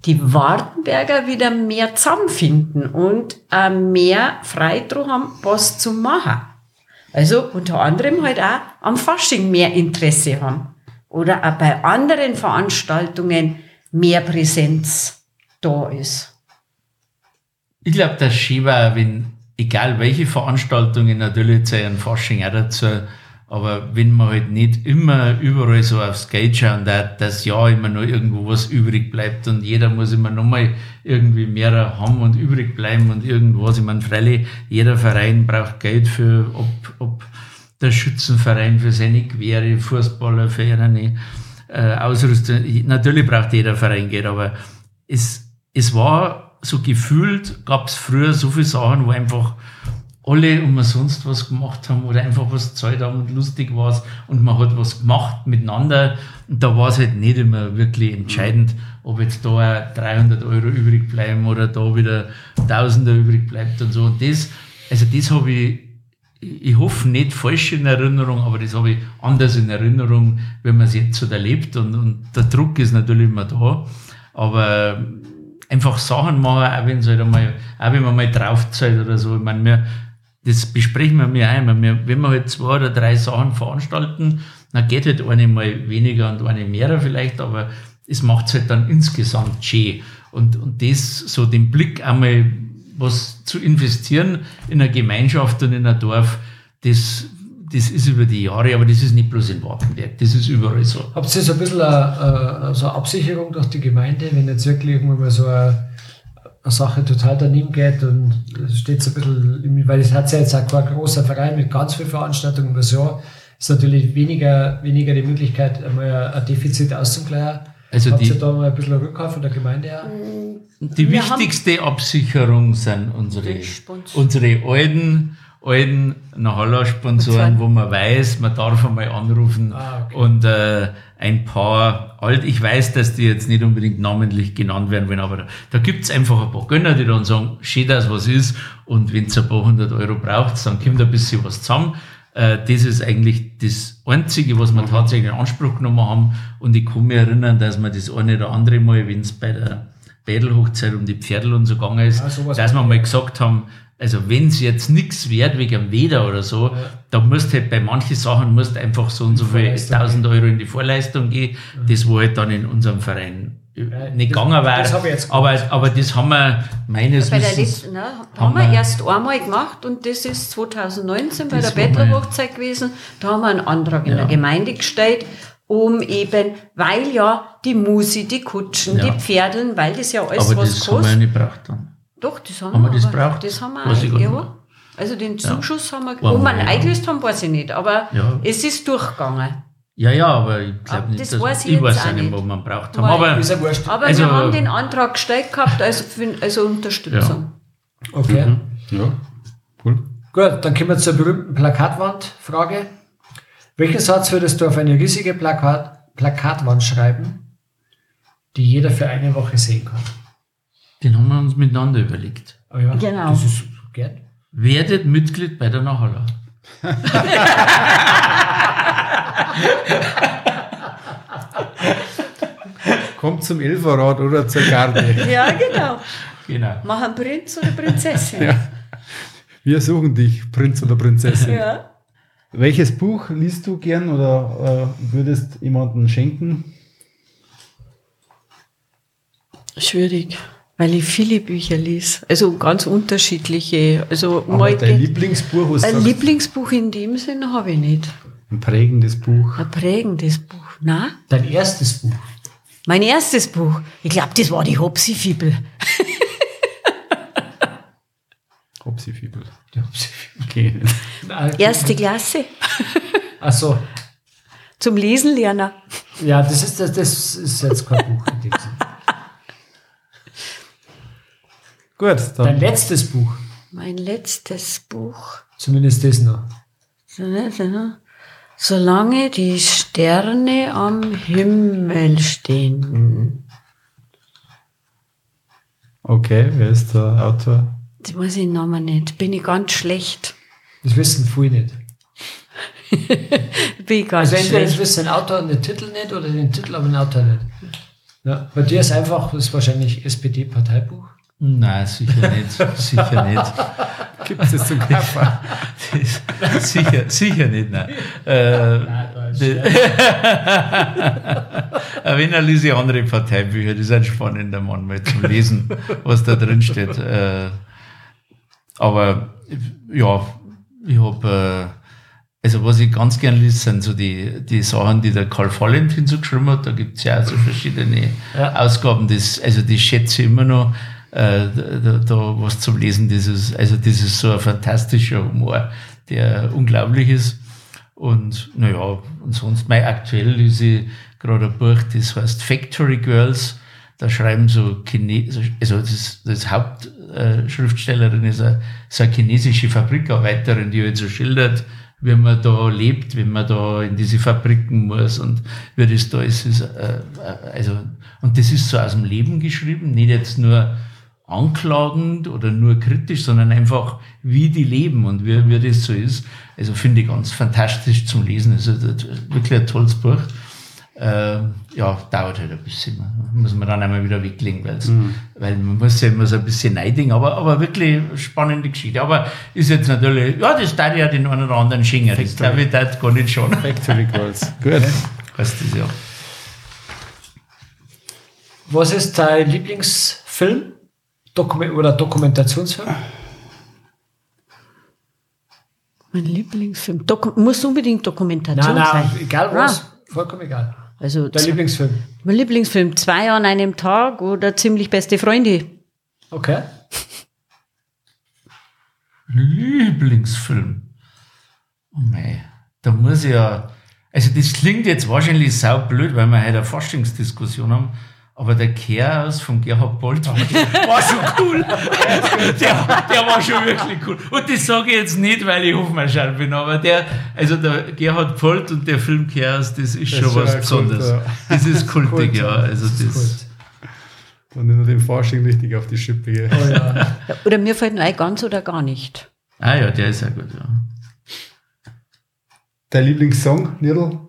die Wartenberger wieder mehr zusammenfinden und äh, mehr Freidruck haben, was zu machen. Also unter anderem halt auch am Fasching mehr Interesse haben. Oder auch bei anderen Veranstaltungen mehr Präsenz da ist. Ich glaube, das schön war, wenn, egal welche Veranstaltungen, natürlich zählen ein Fasching auch dazu, aber wenn man halt nicht immer überall so aufs Geld schauen darf, dass ja immer noch irgendwo was übrig bleibt und jeder muss immer noch mal irgendwie mehr haben und übrig bleiben und irgendwas. Ich meine, freilich, jeder Verein braucht Geld für, ob, ob der Schützenverein für seine Quere, Fußballer für ihre äh, Ausrüstung. Natürlich braucht jeder Verein Geld, aber es, es war so gefühlt, gab es früher so viele Sachen, wo einfach alle umsonst was gemacht haben oder einfach was gezahlt haben und lustig war und man hat was gemacht miteinander und da war es halt nicht immer wirklich entscheidend, ob jetzt da auch 300 Euro übrig bleiben oder da wieder Tausender übrig bleibt und so und das, also das habe ich ich hoffe nicht falsch in Erinnerung, aber das habe ich anders in Erinnerung, wenn man es jetzt so erlebt und, und der Druck ist natürlich immer da. Aber einfach Sachen machen, auch wenn es halt einmal, auch wenn man mal draufzahlt oder so. Ich meine, wir, das besprechen wir mir ein. Wir, wenn wir halt zwei oder drei Sachen veranstalten, dann geht halt eine mal weniger und eine mehr vielleicht, aber es macht es halt dann insgesamt schön. Und, und das, so den Blick einmal was zu investieren in eine Gemeinschaft und in ein Dorf, das, das ist über die Jahre, aber das ist nicht bloß in Wartenberg, das ist überall so. Habt ihr so ein bisschen eine, eine, so eine Absicherung durch die Gemeinde, wenn jetzt wirklich irgendwann mal so eine, eine Sache total daneben geht und es steht so ein bisschen, weil es hat ja jetzt auch kein großer Verein mit ganz vielen Veranstaltungen über das Jahr, ist natürlich weniger, weniger die Möglichkeit, einmal ein Defizit auszugleichen. Also Habt die- ihr da mal ein bisschen Rückkauf von der Gemeinde auch? Die Wir haben- wichtigste Absicherung sind unsere, Die unsere alten, alten Nahalla-Sponsoren, wo man weiß, man darf einmal anrufen Ah, okay. und äh, ein paar alt, ich weiß, dass die jetzt nicht unbedingt namentlich genannt werden wollen, aber da, da gibt's einfach ein paar Gönner, die dann sagen, schön, dass was ist und wenn ihr ein paar hundert Euro braucht, dann kommt ein bisschen was zusammen. Äh, das ist eigentlich das Einzige, was wir tatsächlich in Anspruch genommen haben. Und ich kann mich erinnern, dass wir das eine oder andere Mal, wenn es bei der Bädelhochzeit um die Pferdel und so gegangen ist, Ja, dass wir mal gesagt haben, Also wenn es jetzt nichts wert wegen dem Weder oder so, da musst halt bei manchen Sachen musst einfach so und so viel Vorleistung 1000 Euro in die Vorleistung gehen. Das wo halt dann in unserem Verein Ja, nicht das- gegangen das wäre. jetzt Aber, aber das haben wir meines Wissens. letzten, ne, haben haben wir erst einmal gemacht und das ist 2019 bei Das der war Bettlerhochzeit gewesen. Da haben wir einen Antrag in Ja. der Gemeinde gestellt, um eben, weil ja die Musi, die Kutschen, Ja. die Pferdeln, weil das ja alles Aber was das haben wir ja kostet. nicht gebraucht dann. Doch, das haben, Haben wir das aber- braucht? Das haben wir Weiß ja. mehr. Also den Zuschuss haben wir, wo wir ihn ja. eingelöst haben, weiß ich nicht, aber Ja. es ist durchgegangen. Ja, ja, aber ich glaube nicht, das dass weiß ich ich weiß auch auch nicht, was wir braucht haben. Aber ja. Aber Also- wir haben den Antrag gestellt gehabt, also, für, also Unterstützung. Okay. Ja, cool. Gut, dann kommen wir zur berühmten Plakatwand-Frage. Welchen Satz würdest du auf eine riesige Plakat Plakatwand schreiben, die jeder für eine Woche sehen kann? den haben wir uns miteinander überlegt. Oh ja, Genau. Das ist gern. Werdet Mitglied bei der Nachhaller. Kommt zum Elferrad oder zur Garde. Ja, genau. Genau. Mach einen Prinz oder Prinzessin. Wir suchen dich, Prinz oder Prinzessin. ja. Welches Buch liest du gern oder äh, würdest jemanden schenken? Schwierig, weil ich viele Bücher lese. Also ganz unterschiedliche. Also Aber mal dein Lieblingsbuch, was ein sagst, Lieblingsbuch in dem Sinne habe ich nicht. ein prägendes Buch. Ein prägendes Buch. Na? Dein erstes Buch. Mein erstes Buch. Ich glaube, das war die Hopsi-Fibel. Hopsi-Fibel. Okay. Erste Klasse. Achso. Zum Lesen lernen. Ja, das ist, das, das ist jetzt kein Buch in dem Sinne. Gut, Dein dann letztes Buch. Mein letztes Buch. Zumindest das noch. Solange die Sterne am Himmel stehen. okay, wer ist der Autor? Das weiß ich Namen nicht. Bin ich ganz schlecht. Das wissen viele nicht. Bin ich ganz Also entweder das schlecht. wissen den Autor und den Titel nicht oder den Titel, aber den Autor nicht. Ja, bei dir ist einfach, das ist wahrscheinlich SPD-Parteibuch. Nein, sicher nicht. sicher nicht. Gibt es das zum Kaffee? Sicher, sicher nicht, nein. Äh, die- Aber wenn er lese ich andere Parteibücher, das ist ein spannender Mann mal zum Lesen, was da drin steht. Äh, aber ja, ich habe, äh, also was ich ganz gern lese, sind so die, die Sachen, die der Karl Valentin so geschrieben hat. Da gibt's ja auch so verschiedene Ja. Ausgaben, das, also die schätze ich immer noch. Äh, da, da was zum Lesen, das ist, also das ist so ein fantastischer Humor, der unglaublich ist. Und naja, und sonst mein aktuell lese ich gerade ein Buch, das heißt Factory Girls. Da schreiben so Chinesisch, also das, das Hauptschriftstellerin ist eine, ist eine chinesische Fabrikarbeiterin, die halt so schildert, wie man da lebt, wenn man da in diese Fabriken muss und wie das da ist. ist äh, äh, also, und das ist so aus dem Leben geschrieben, nicht jetzt nur anklagend oder nur kritisch, sondern einfach, wie die leben und wie, wie das so ist. Also finde ich ganz fantastisch zum Lesen. Also wirklich ein tolles Buch. Ähm, ja, dauert halt ein bisschen. Muss man dann einmal wieder weglegen, weil's, weil man muss ja immer so ein bisschen neidigen, aber, aber wirklich spannende Geschichte. Aber ist jetzt natürlich, ja, das darf ja den einen oder anderen schenken. Das darf ich dort gar nicht schon. Factory Girls. Gut. Weißt du, ja. Was ist dein Lieblingsfilm Dokument oder Dokumentationsfilm? Mein Lieblingsfilm. Doku muss unbedingt Dokumentation Nein, nein, sein. egal was, Ah, vollkommen egal. Also Dein Lieblingsfilm. mein Lieblingsfilm. Zwei an einem Tag oder ziemlich beste Freunde. Okay. Lieblingsfilm. Oh mei, da muss ich ja. Also das klingt jetzt wahrscheinlich saublöd, weil wir heute eine Forschungsdiskussion haben. Aber der Chaos von Gerhard Bolt war, schon cool. Der, der war schon wirklich cool. Und das sage ich jetzt nicht, weil ich Hofmeister bin, aber der, also der Gerhard Bolt und der Film Chaos, das ist schon ist was Besonderes. Kult, ja. Das ist kultig, Kult, ja. Also das das, ist Und nur den Forschung richtig auf die Schippe gehen. Oh ja. Oder mir fällt ein ganz oder gar nicht. ah ja, der ist ja gut, ja. Dein Lieblingssong, Nidl?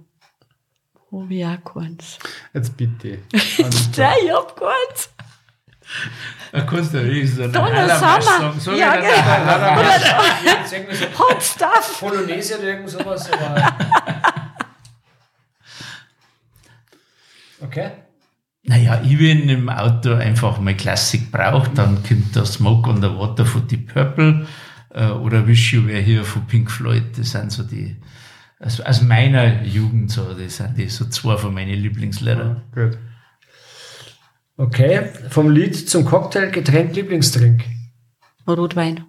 Habe ich auch keins. Jetzt bitte. Nein, ich hab keins. Da kannst du wirklich so Donner Sommer. Sag Ja, genau. so Hot Stuff! Polonaise oder irgend sowas. Okay. Naja, ich wenn im Auto einfach mal Klassik brauche, dann kommt der Smoke on the Water von Deep Purple äh, oder Wish You Were Here von Pink Floyd. Das sind so die, also aus meiner Jugend so, das sind die so zwei von meinen Lieblingslieder. Gut. Okay. Vom Lied zum Cocktail, Getränk, Lieblingsdrink. Rotwein.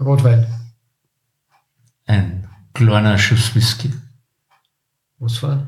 Rotwein. Ein kleiner Schuss Whisky. Was war?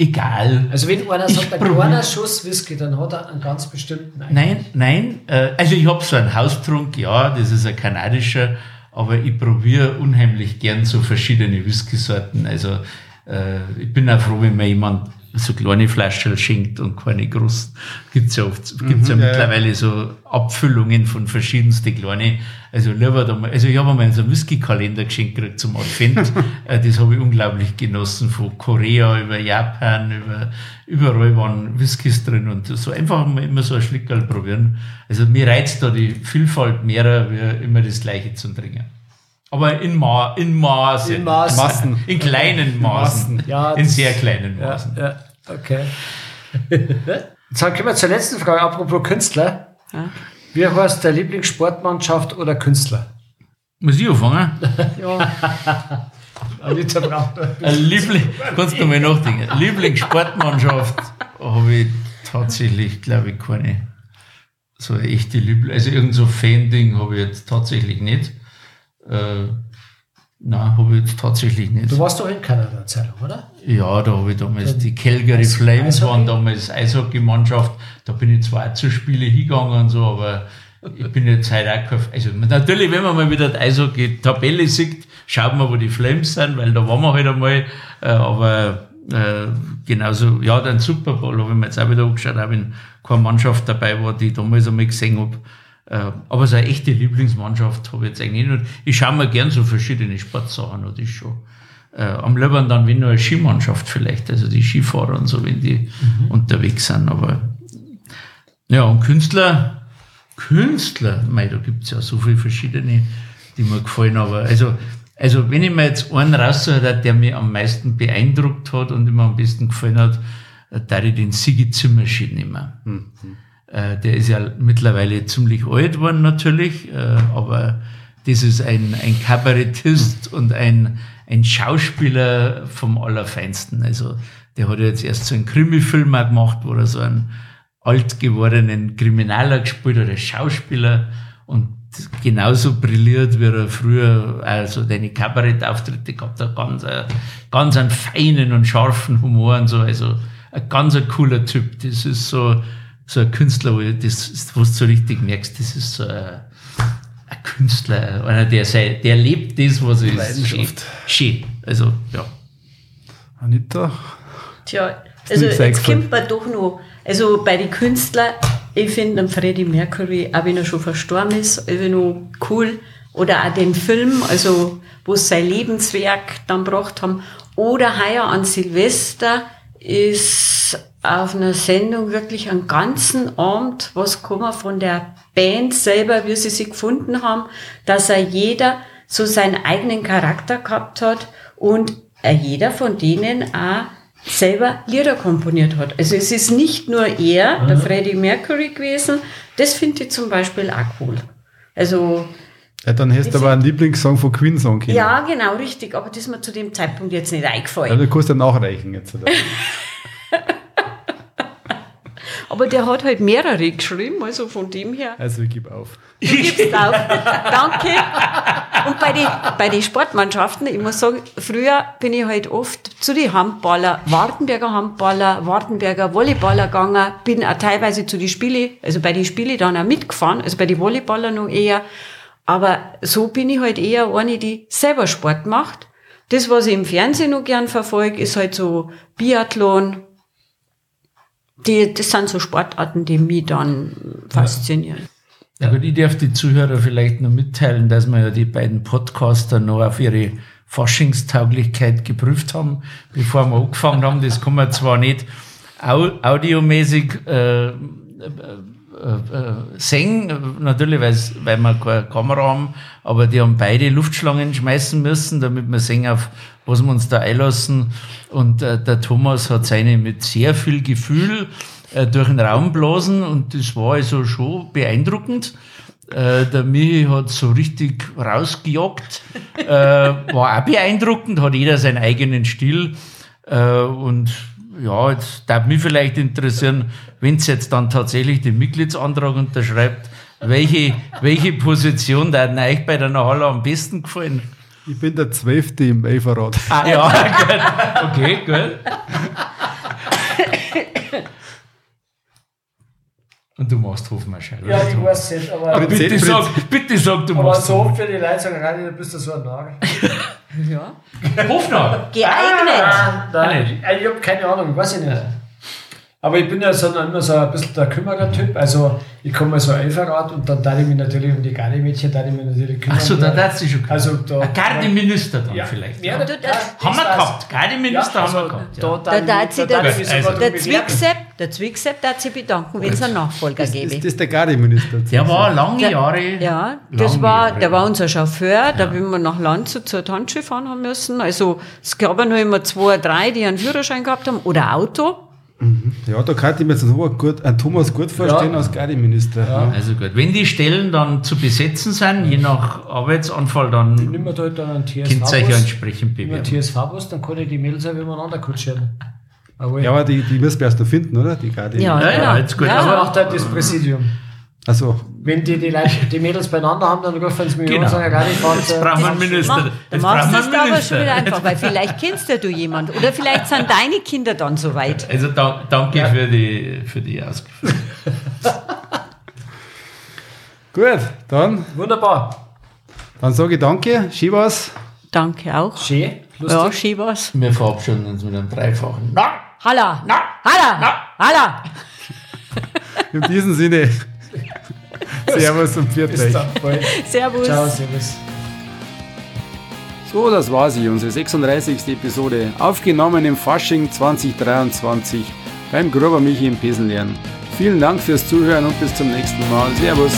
Egal. Also wenn einer Ich sagt, ein probier- kleiner Schuss Whisky, dann hat er einen ganz bestimmten Eindruck. Nein, nein. Äh, also ich habe so einen Haustrunk, ja, das ist ein kanadischer, aber ich probiere unheimlich gern so verschiedene Whisky-Sorten. Also äh, ich bin auch froh, wenn mir jemand so kleine Flaschen schenkt und keine großen. Gibt's ja oft, gibt's ja ja, ja. mittlerweile so Abfüllungen von verschiedensten kleine. Also lieber da mal, also ich habe einmal so einen Whisky-Kalender geschenkt gekriegt zum Advent. Äh, das habe ich unglaublich genossen. Von Korea über Japan, über, überall waren Whiskys drin und so einfach mal immer so ein Schlickerl probieren. Also mir reizt da die Vielfalt mehr, wie immer das Gleiche zu trinken. Aber in, Ma in Maßen. In Maßen. In kleinen Maßen. Ja, in sehr kleinen Ja, Maßen. ja, okay. Jetzt kommen wir zur letzten Frage, apropos Künstler. Ja. Wie heißt der Lieblingssportmannschaft oder Künstler? Muss ich anfangen? Anita braucht Ein Liebling, kannst du mal nachdenken. Lieblingssportmannschaft habe ich tatsächlich, glaube ich, keine so eine echte Liebling. Also irgend so Fan-Ding habe ich jetzt tatsächlich nicht. Äh, nein, habe ich jetzt tatsächlich nicht. Du warst doch in Kanada eine Zeit lang, oder? Ja, da habe ich damals die Calgary Flames waren damals Eishockey-Mannschaft. Da bin ich zwar auch zu Spiele hingegangen und so, aber ich bin jetzt heute auch kein, also natürlich, wenn man mal wieder die Eishockey-Tabelle sieht, schaut man, wo die Flames sind, weil da waren wir halt einmal, äh, aber äh, genauso, ja, den Super Bowl habe ich mir jetzt auch wieder angeschaut, auch wenn keine Mannschaft dabei war, die ich damals einmal gesehen habe. Äh, aber so eine echte Lieblingsmannschaft habe ich jetzt eigentlich nicht. Ich schaue mir gern so verschiedene Sportsachen, und das ist schon. Äh, am liebsten dann, wenn nur eine Skimannschaft vielleicht, also die Skifahrer und so, wenn die unterwegs sind. Aber ja, und Künstler, Künstler, mei, da gibt's ja so viele verschiedene, die mir gefallen, aber also, also wenn ich mir jetzt einen raussuche, der mich am meisten beeindruckt hat und mir am besten gefallen hat, äh, da ich den Sigi Zimmerschied nehmen. Äh, der ist ja mittlerweile ziemlich alt geworden natürlich, äh, aber das ist ein, ein Kabarettist und ein, ein Schauspieler vom Allerfeinsten. Also der hat ja jetzt erst so einen Krimi-Film auch gemacht, wo er so einen alt gewordenen Kriminaler gespielt hat, als Schauspieler und genauso brilliert, wie er früher also deine Kabarettauftritte gehabt hat, ganz, äh, ganz einen feinen und scharfen Humor und so, also ein ganz ein cooler Typ. Das ist so, so ein Künstler, wo ich das, wo du so richtig merkst, das ist so ein Künstler, einer, der, sei, der lebt das, was er ist. Leidenschaft. Schön. schön. Also, ja. Anita? Tja, also jetzt kommt man doch noch, also bei den Künstlern, ich finde Freddie Mercury, auch wenn er schon verstorben ist, irgendwie noch cool. Oder auch den Film, also wo sie sein Lebenswerk dann gebracht haben. Oder heuer an Silvester ist auf einer Sendung wirklich einen ganzen Abend was gekommen von der Band selber, wie sie sich gefunden haben, dass er jeder so seinen eigenen Charakter gehabt hat und jeder von denen auch selber Lieder komponiert hat. Also es ist nicht nur er, der Freddie Mercury gewesen, das finde ich zum Beispiel auch cool. Also Ja, dann hast du aber einen Lieblingssong von Queen sagen können. ja, genau, richtig, aber das ist mir zu dem Zeitpunkt jetzt nicht Ja, eingefallen. du kannst ja nachreichen jetzt. Aber der hat halt mehrere geschrieben, also von dem her. Also ich gebe auf. Du gibst auf. Danke. Und bei den bei die Sportmannschaften, ich muss sagen, früher bin ich halt oft zu den Handballer, Wartenberger Handballer, Wartenberger Volleyballer gegangen, bin auch teilweise zu den Spiele, also bei den Spiele dann auch mitgefahren, also bei den Volleyballer noch eher. Aber so bin ich halt eher eine, die selber Sport macht. Das, was ich im Fernsehen noch gern verfolge, ist halt so Biathlon. Die, das sind so Sportarten, die mich dann faszinieren. Ja gut, ich darf die Zuhörer vielleicht noch mitteilen, dass wir ja die beiden Podcaster noch auf ihre Faschingstauglichkeit geprüft haben, bevor wir angefangen haben. Das kann man zwar nicht au audiomäßig äh, äh, äh, singen, natürlich, weil wir keine Kamera haben, aber die haben beide Luftschlangen schmeißen müssen, damit wir sehen, auf was wir uns da einlassen. Und äh, der Thomas hat seine mit sehr viel Gefühl äh, durch den Raum blasen und das war also schon beeindruckend. Äh, der Michi hat so richtig rausgejagt, äh, war auch beeindruckend, hat jeder seinen eigenen Stil äh, und ja, jetzt darf mich vielleicht interessieren, wenn es jetzt dann tatsächlich den Mitgliedsantrag unterschreibt, welche, welche Position da euch bei der Nahalla am besten gefallen? Ich bin der Zwölfte im Elferrad. Ah, ja, gut. Okay, gut. Und du machst Hofmarschall. Ja, ich weiß nicht, aber, Prinzip- Bitte sag, bitte sag, du aber machst so oft für die Leute sagen, Radi, du bist ja so ein Narr. Ja. Hofnarr. Geeignet. Nein, ich habe keine Ahnung, weiß ich nicht. Aber ich bin ja so, immer so ein bisschen der Kümmerer-Typ. Also ich komme mal so ein Elferrad und dann darf ich mich natürlich um die Gardemädchen, darf ich mich natürlich kümmern. Ach so, da darfst du schon. Also da. Ein Gardeminister dann ja, vielleicht. Ja, Ja. da, das- Haben wir gehabt. Gardeminister Ja, haben wir also gehabt. da, Ja. Da darf sich der, darf ich mich sogar also- der. Zwicksepp, der Zwicksepp darf sich bedanken, wenn es einen Nachfolger Ist gäbe. das der Gardeminister? Der war lange Der- Jahre. Ja, das war, Jahre. der war unser Chauffeur, da wenn wir nach Landshut zur Tanzschule fahren haben müssen. Also es gab ja noch immer zwei, drei, die einen Führerschein gehabt haben oder Auto. Ja, da kann ich mir jetzt einen, Thomas gut, einen Thomas gut vorstellen Ja. als Gardeminister. Ja. Also gut, wenn die Stellen dann zu besetzen sind, je nach Arbeitsanfall, dann mir da halt dann einen könnt ihr TSV-Bus. entsprechend bewerben. TSV-Bus, dann kann ich die Mädels auch übereinander kutschieren. Aber Ja, aber die, die müssen wir erst noch finden, oder? Die Gardeminister. Ja, Ja, ja, jetzt gut. Ja. das Aber macht halt das Präsidium. Also, Wenn die, die, Leute, die Mädels beieinander haben, dann rufen sie mich Genau. und sagen, Radi, fahrt. jetzt brauchen wir einen Minister. Dann machst du es da aber schon wieder einfach, weil vielleicht kennst ja du jemand. Oder vielleicht sind deine Kinder dann so weit. Also da, danke für die, für die Auskunft. gut, dann, Wunderbar. dann sage ich danke. Schibas. Danke auch. Schön. Ja, Lustig. schön was. Wir verabschieden uns mit einem dreifachen. Na, Halla! na, Halla! na. Halla! In diesem Sinne. Servus und pfiat Bis euch. Servus. Ciao, servus. So, das war sie, unsere 36. Episode. Aufgenommen im Fasching 2023 beim Gruber Michi im Pesenlernen. Vielen Dank fürs Zuhören und bis zum nächsten Mal. Servus.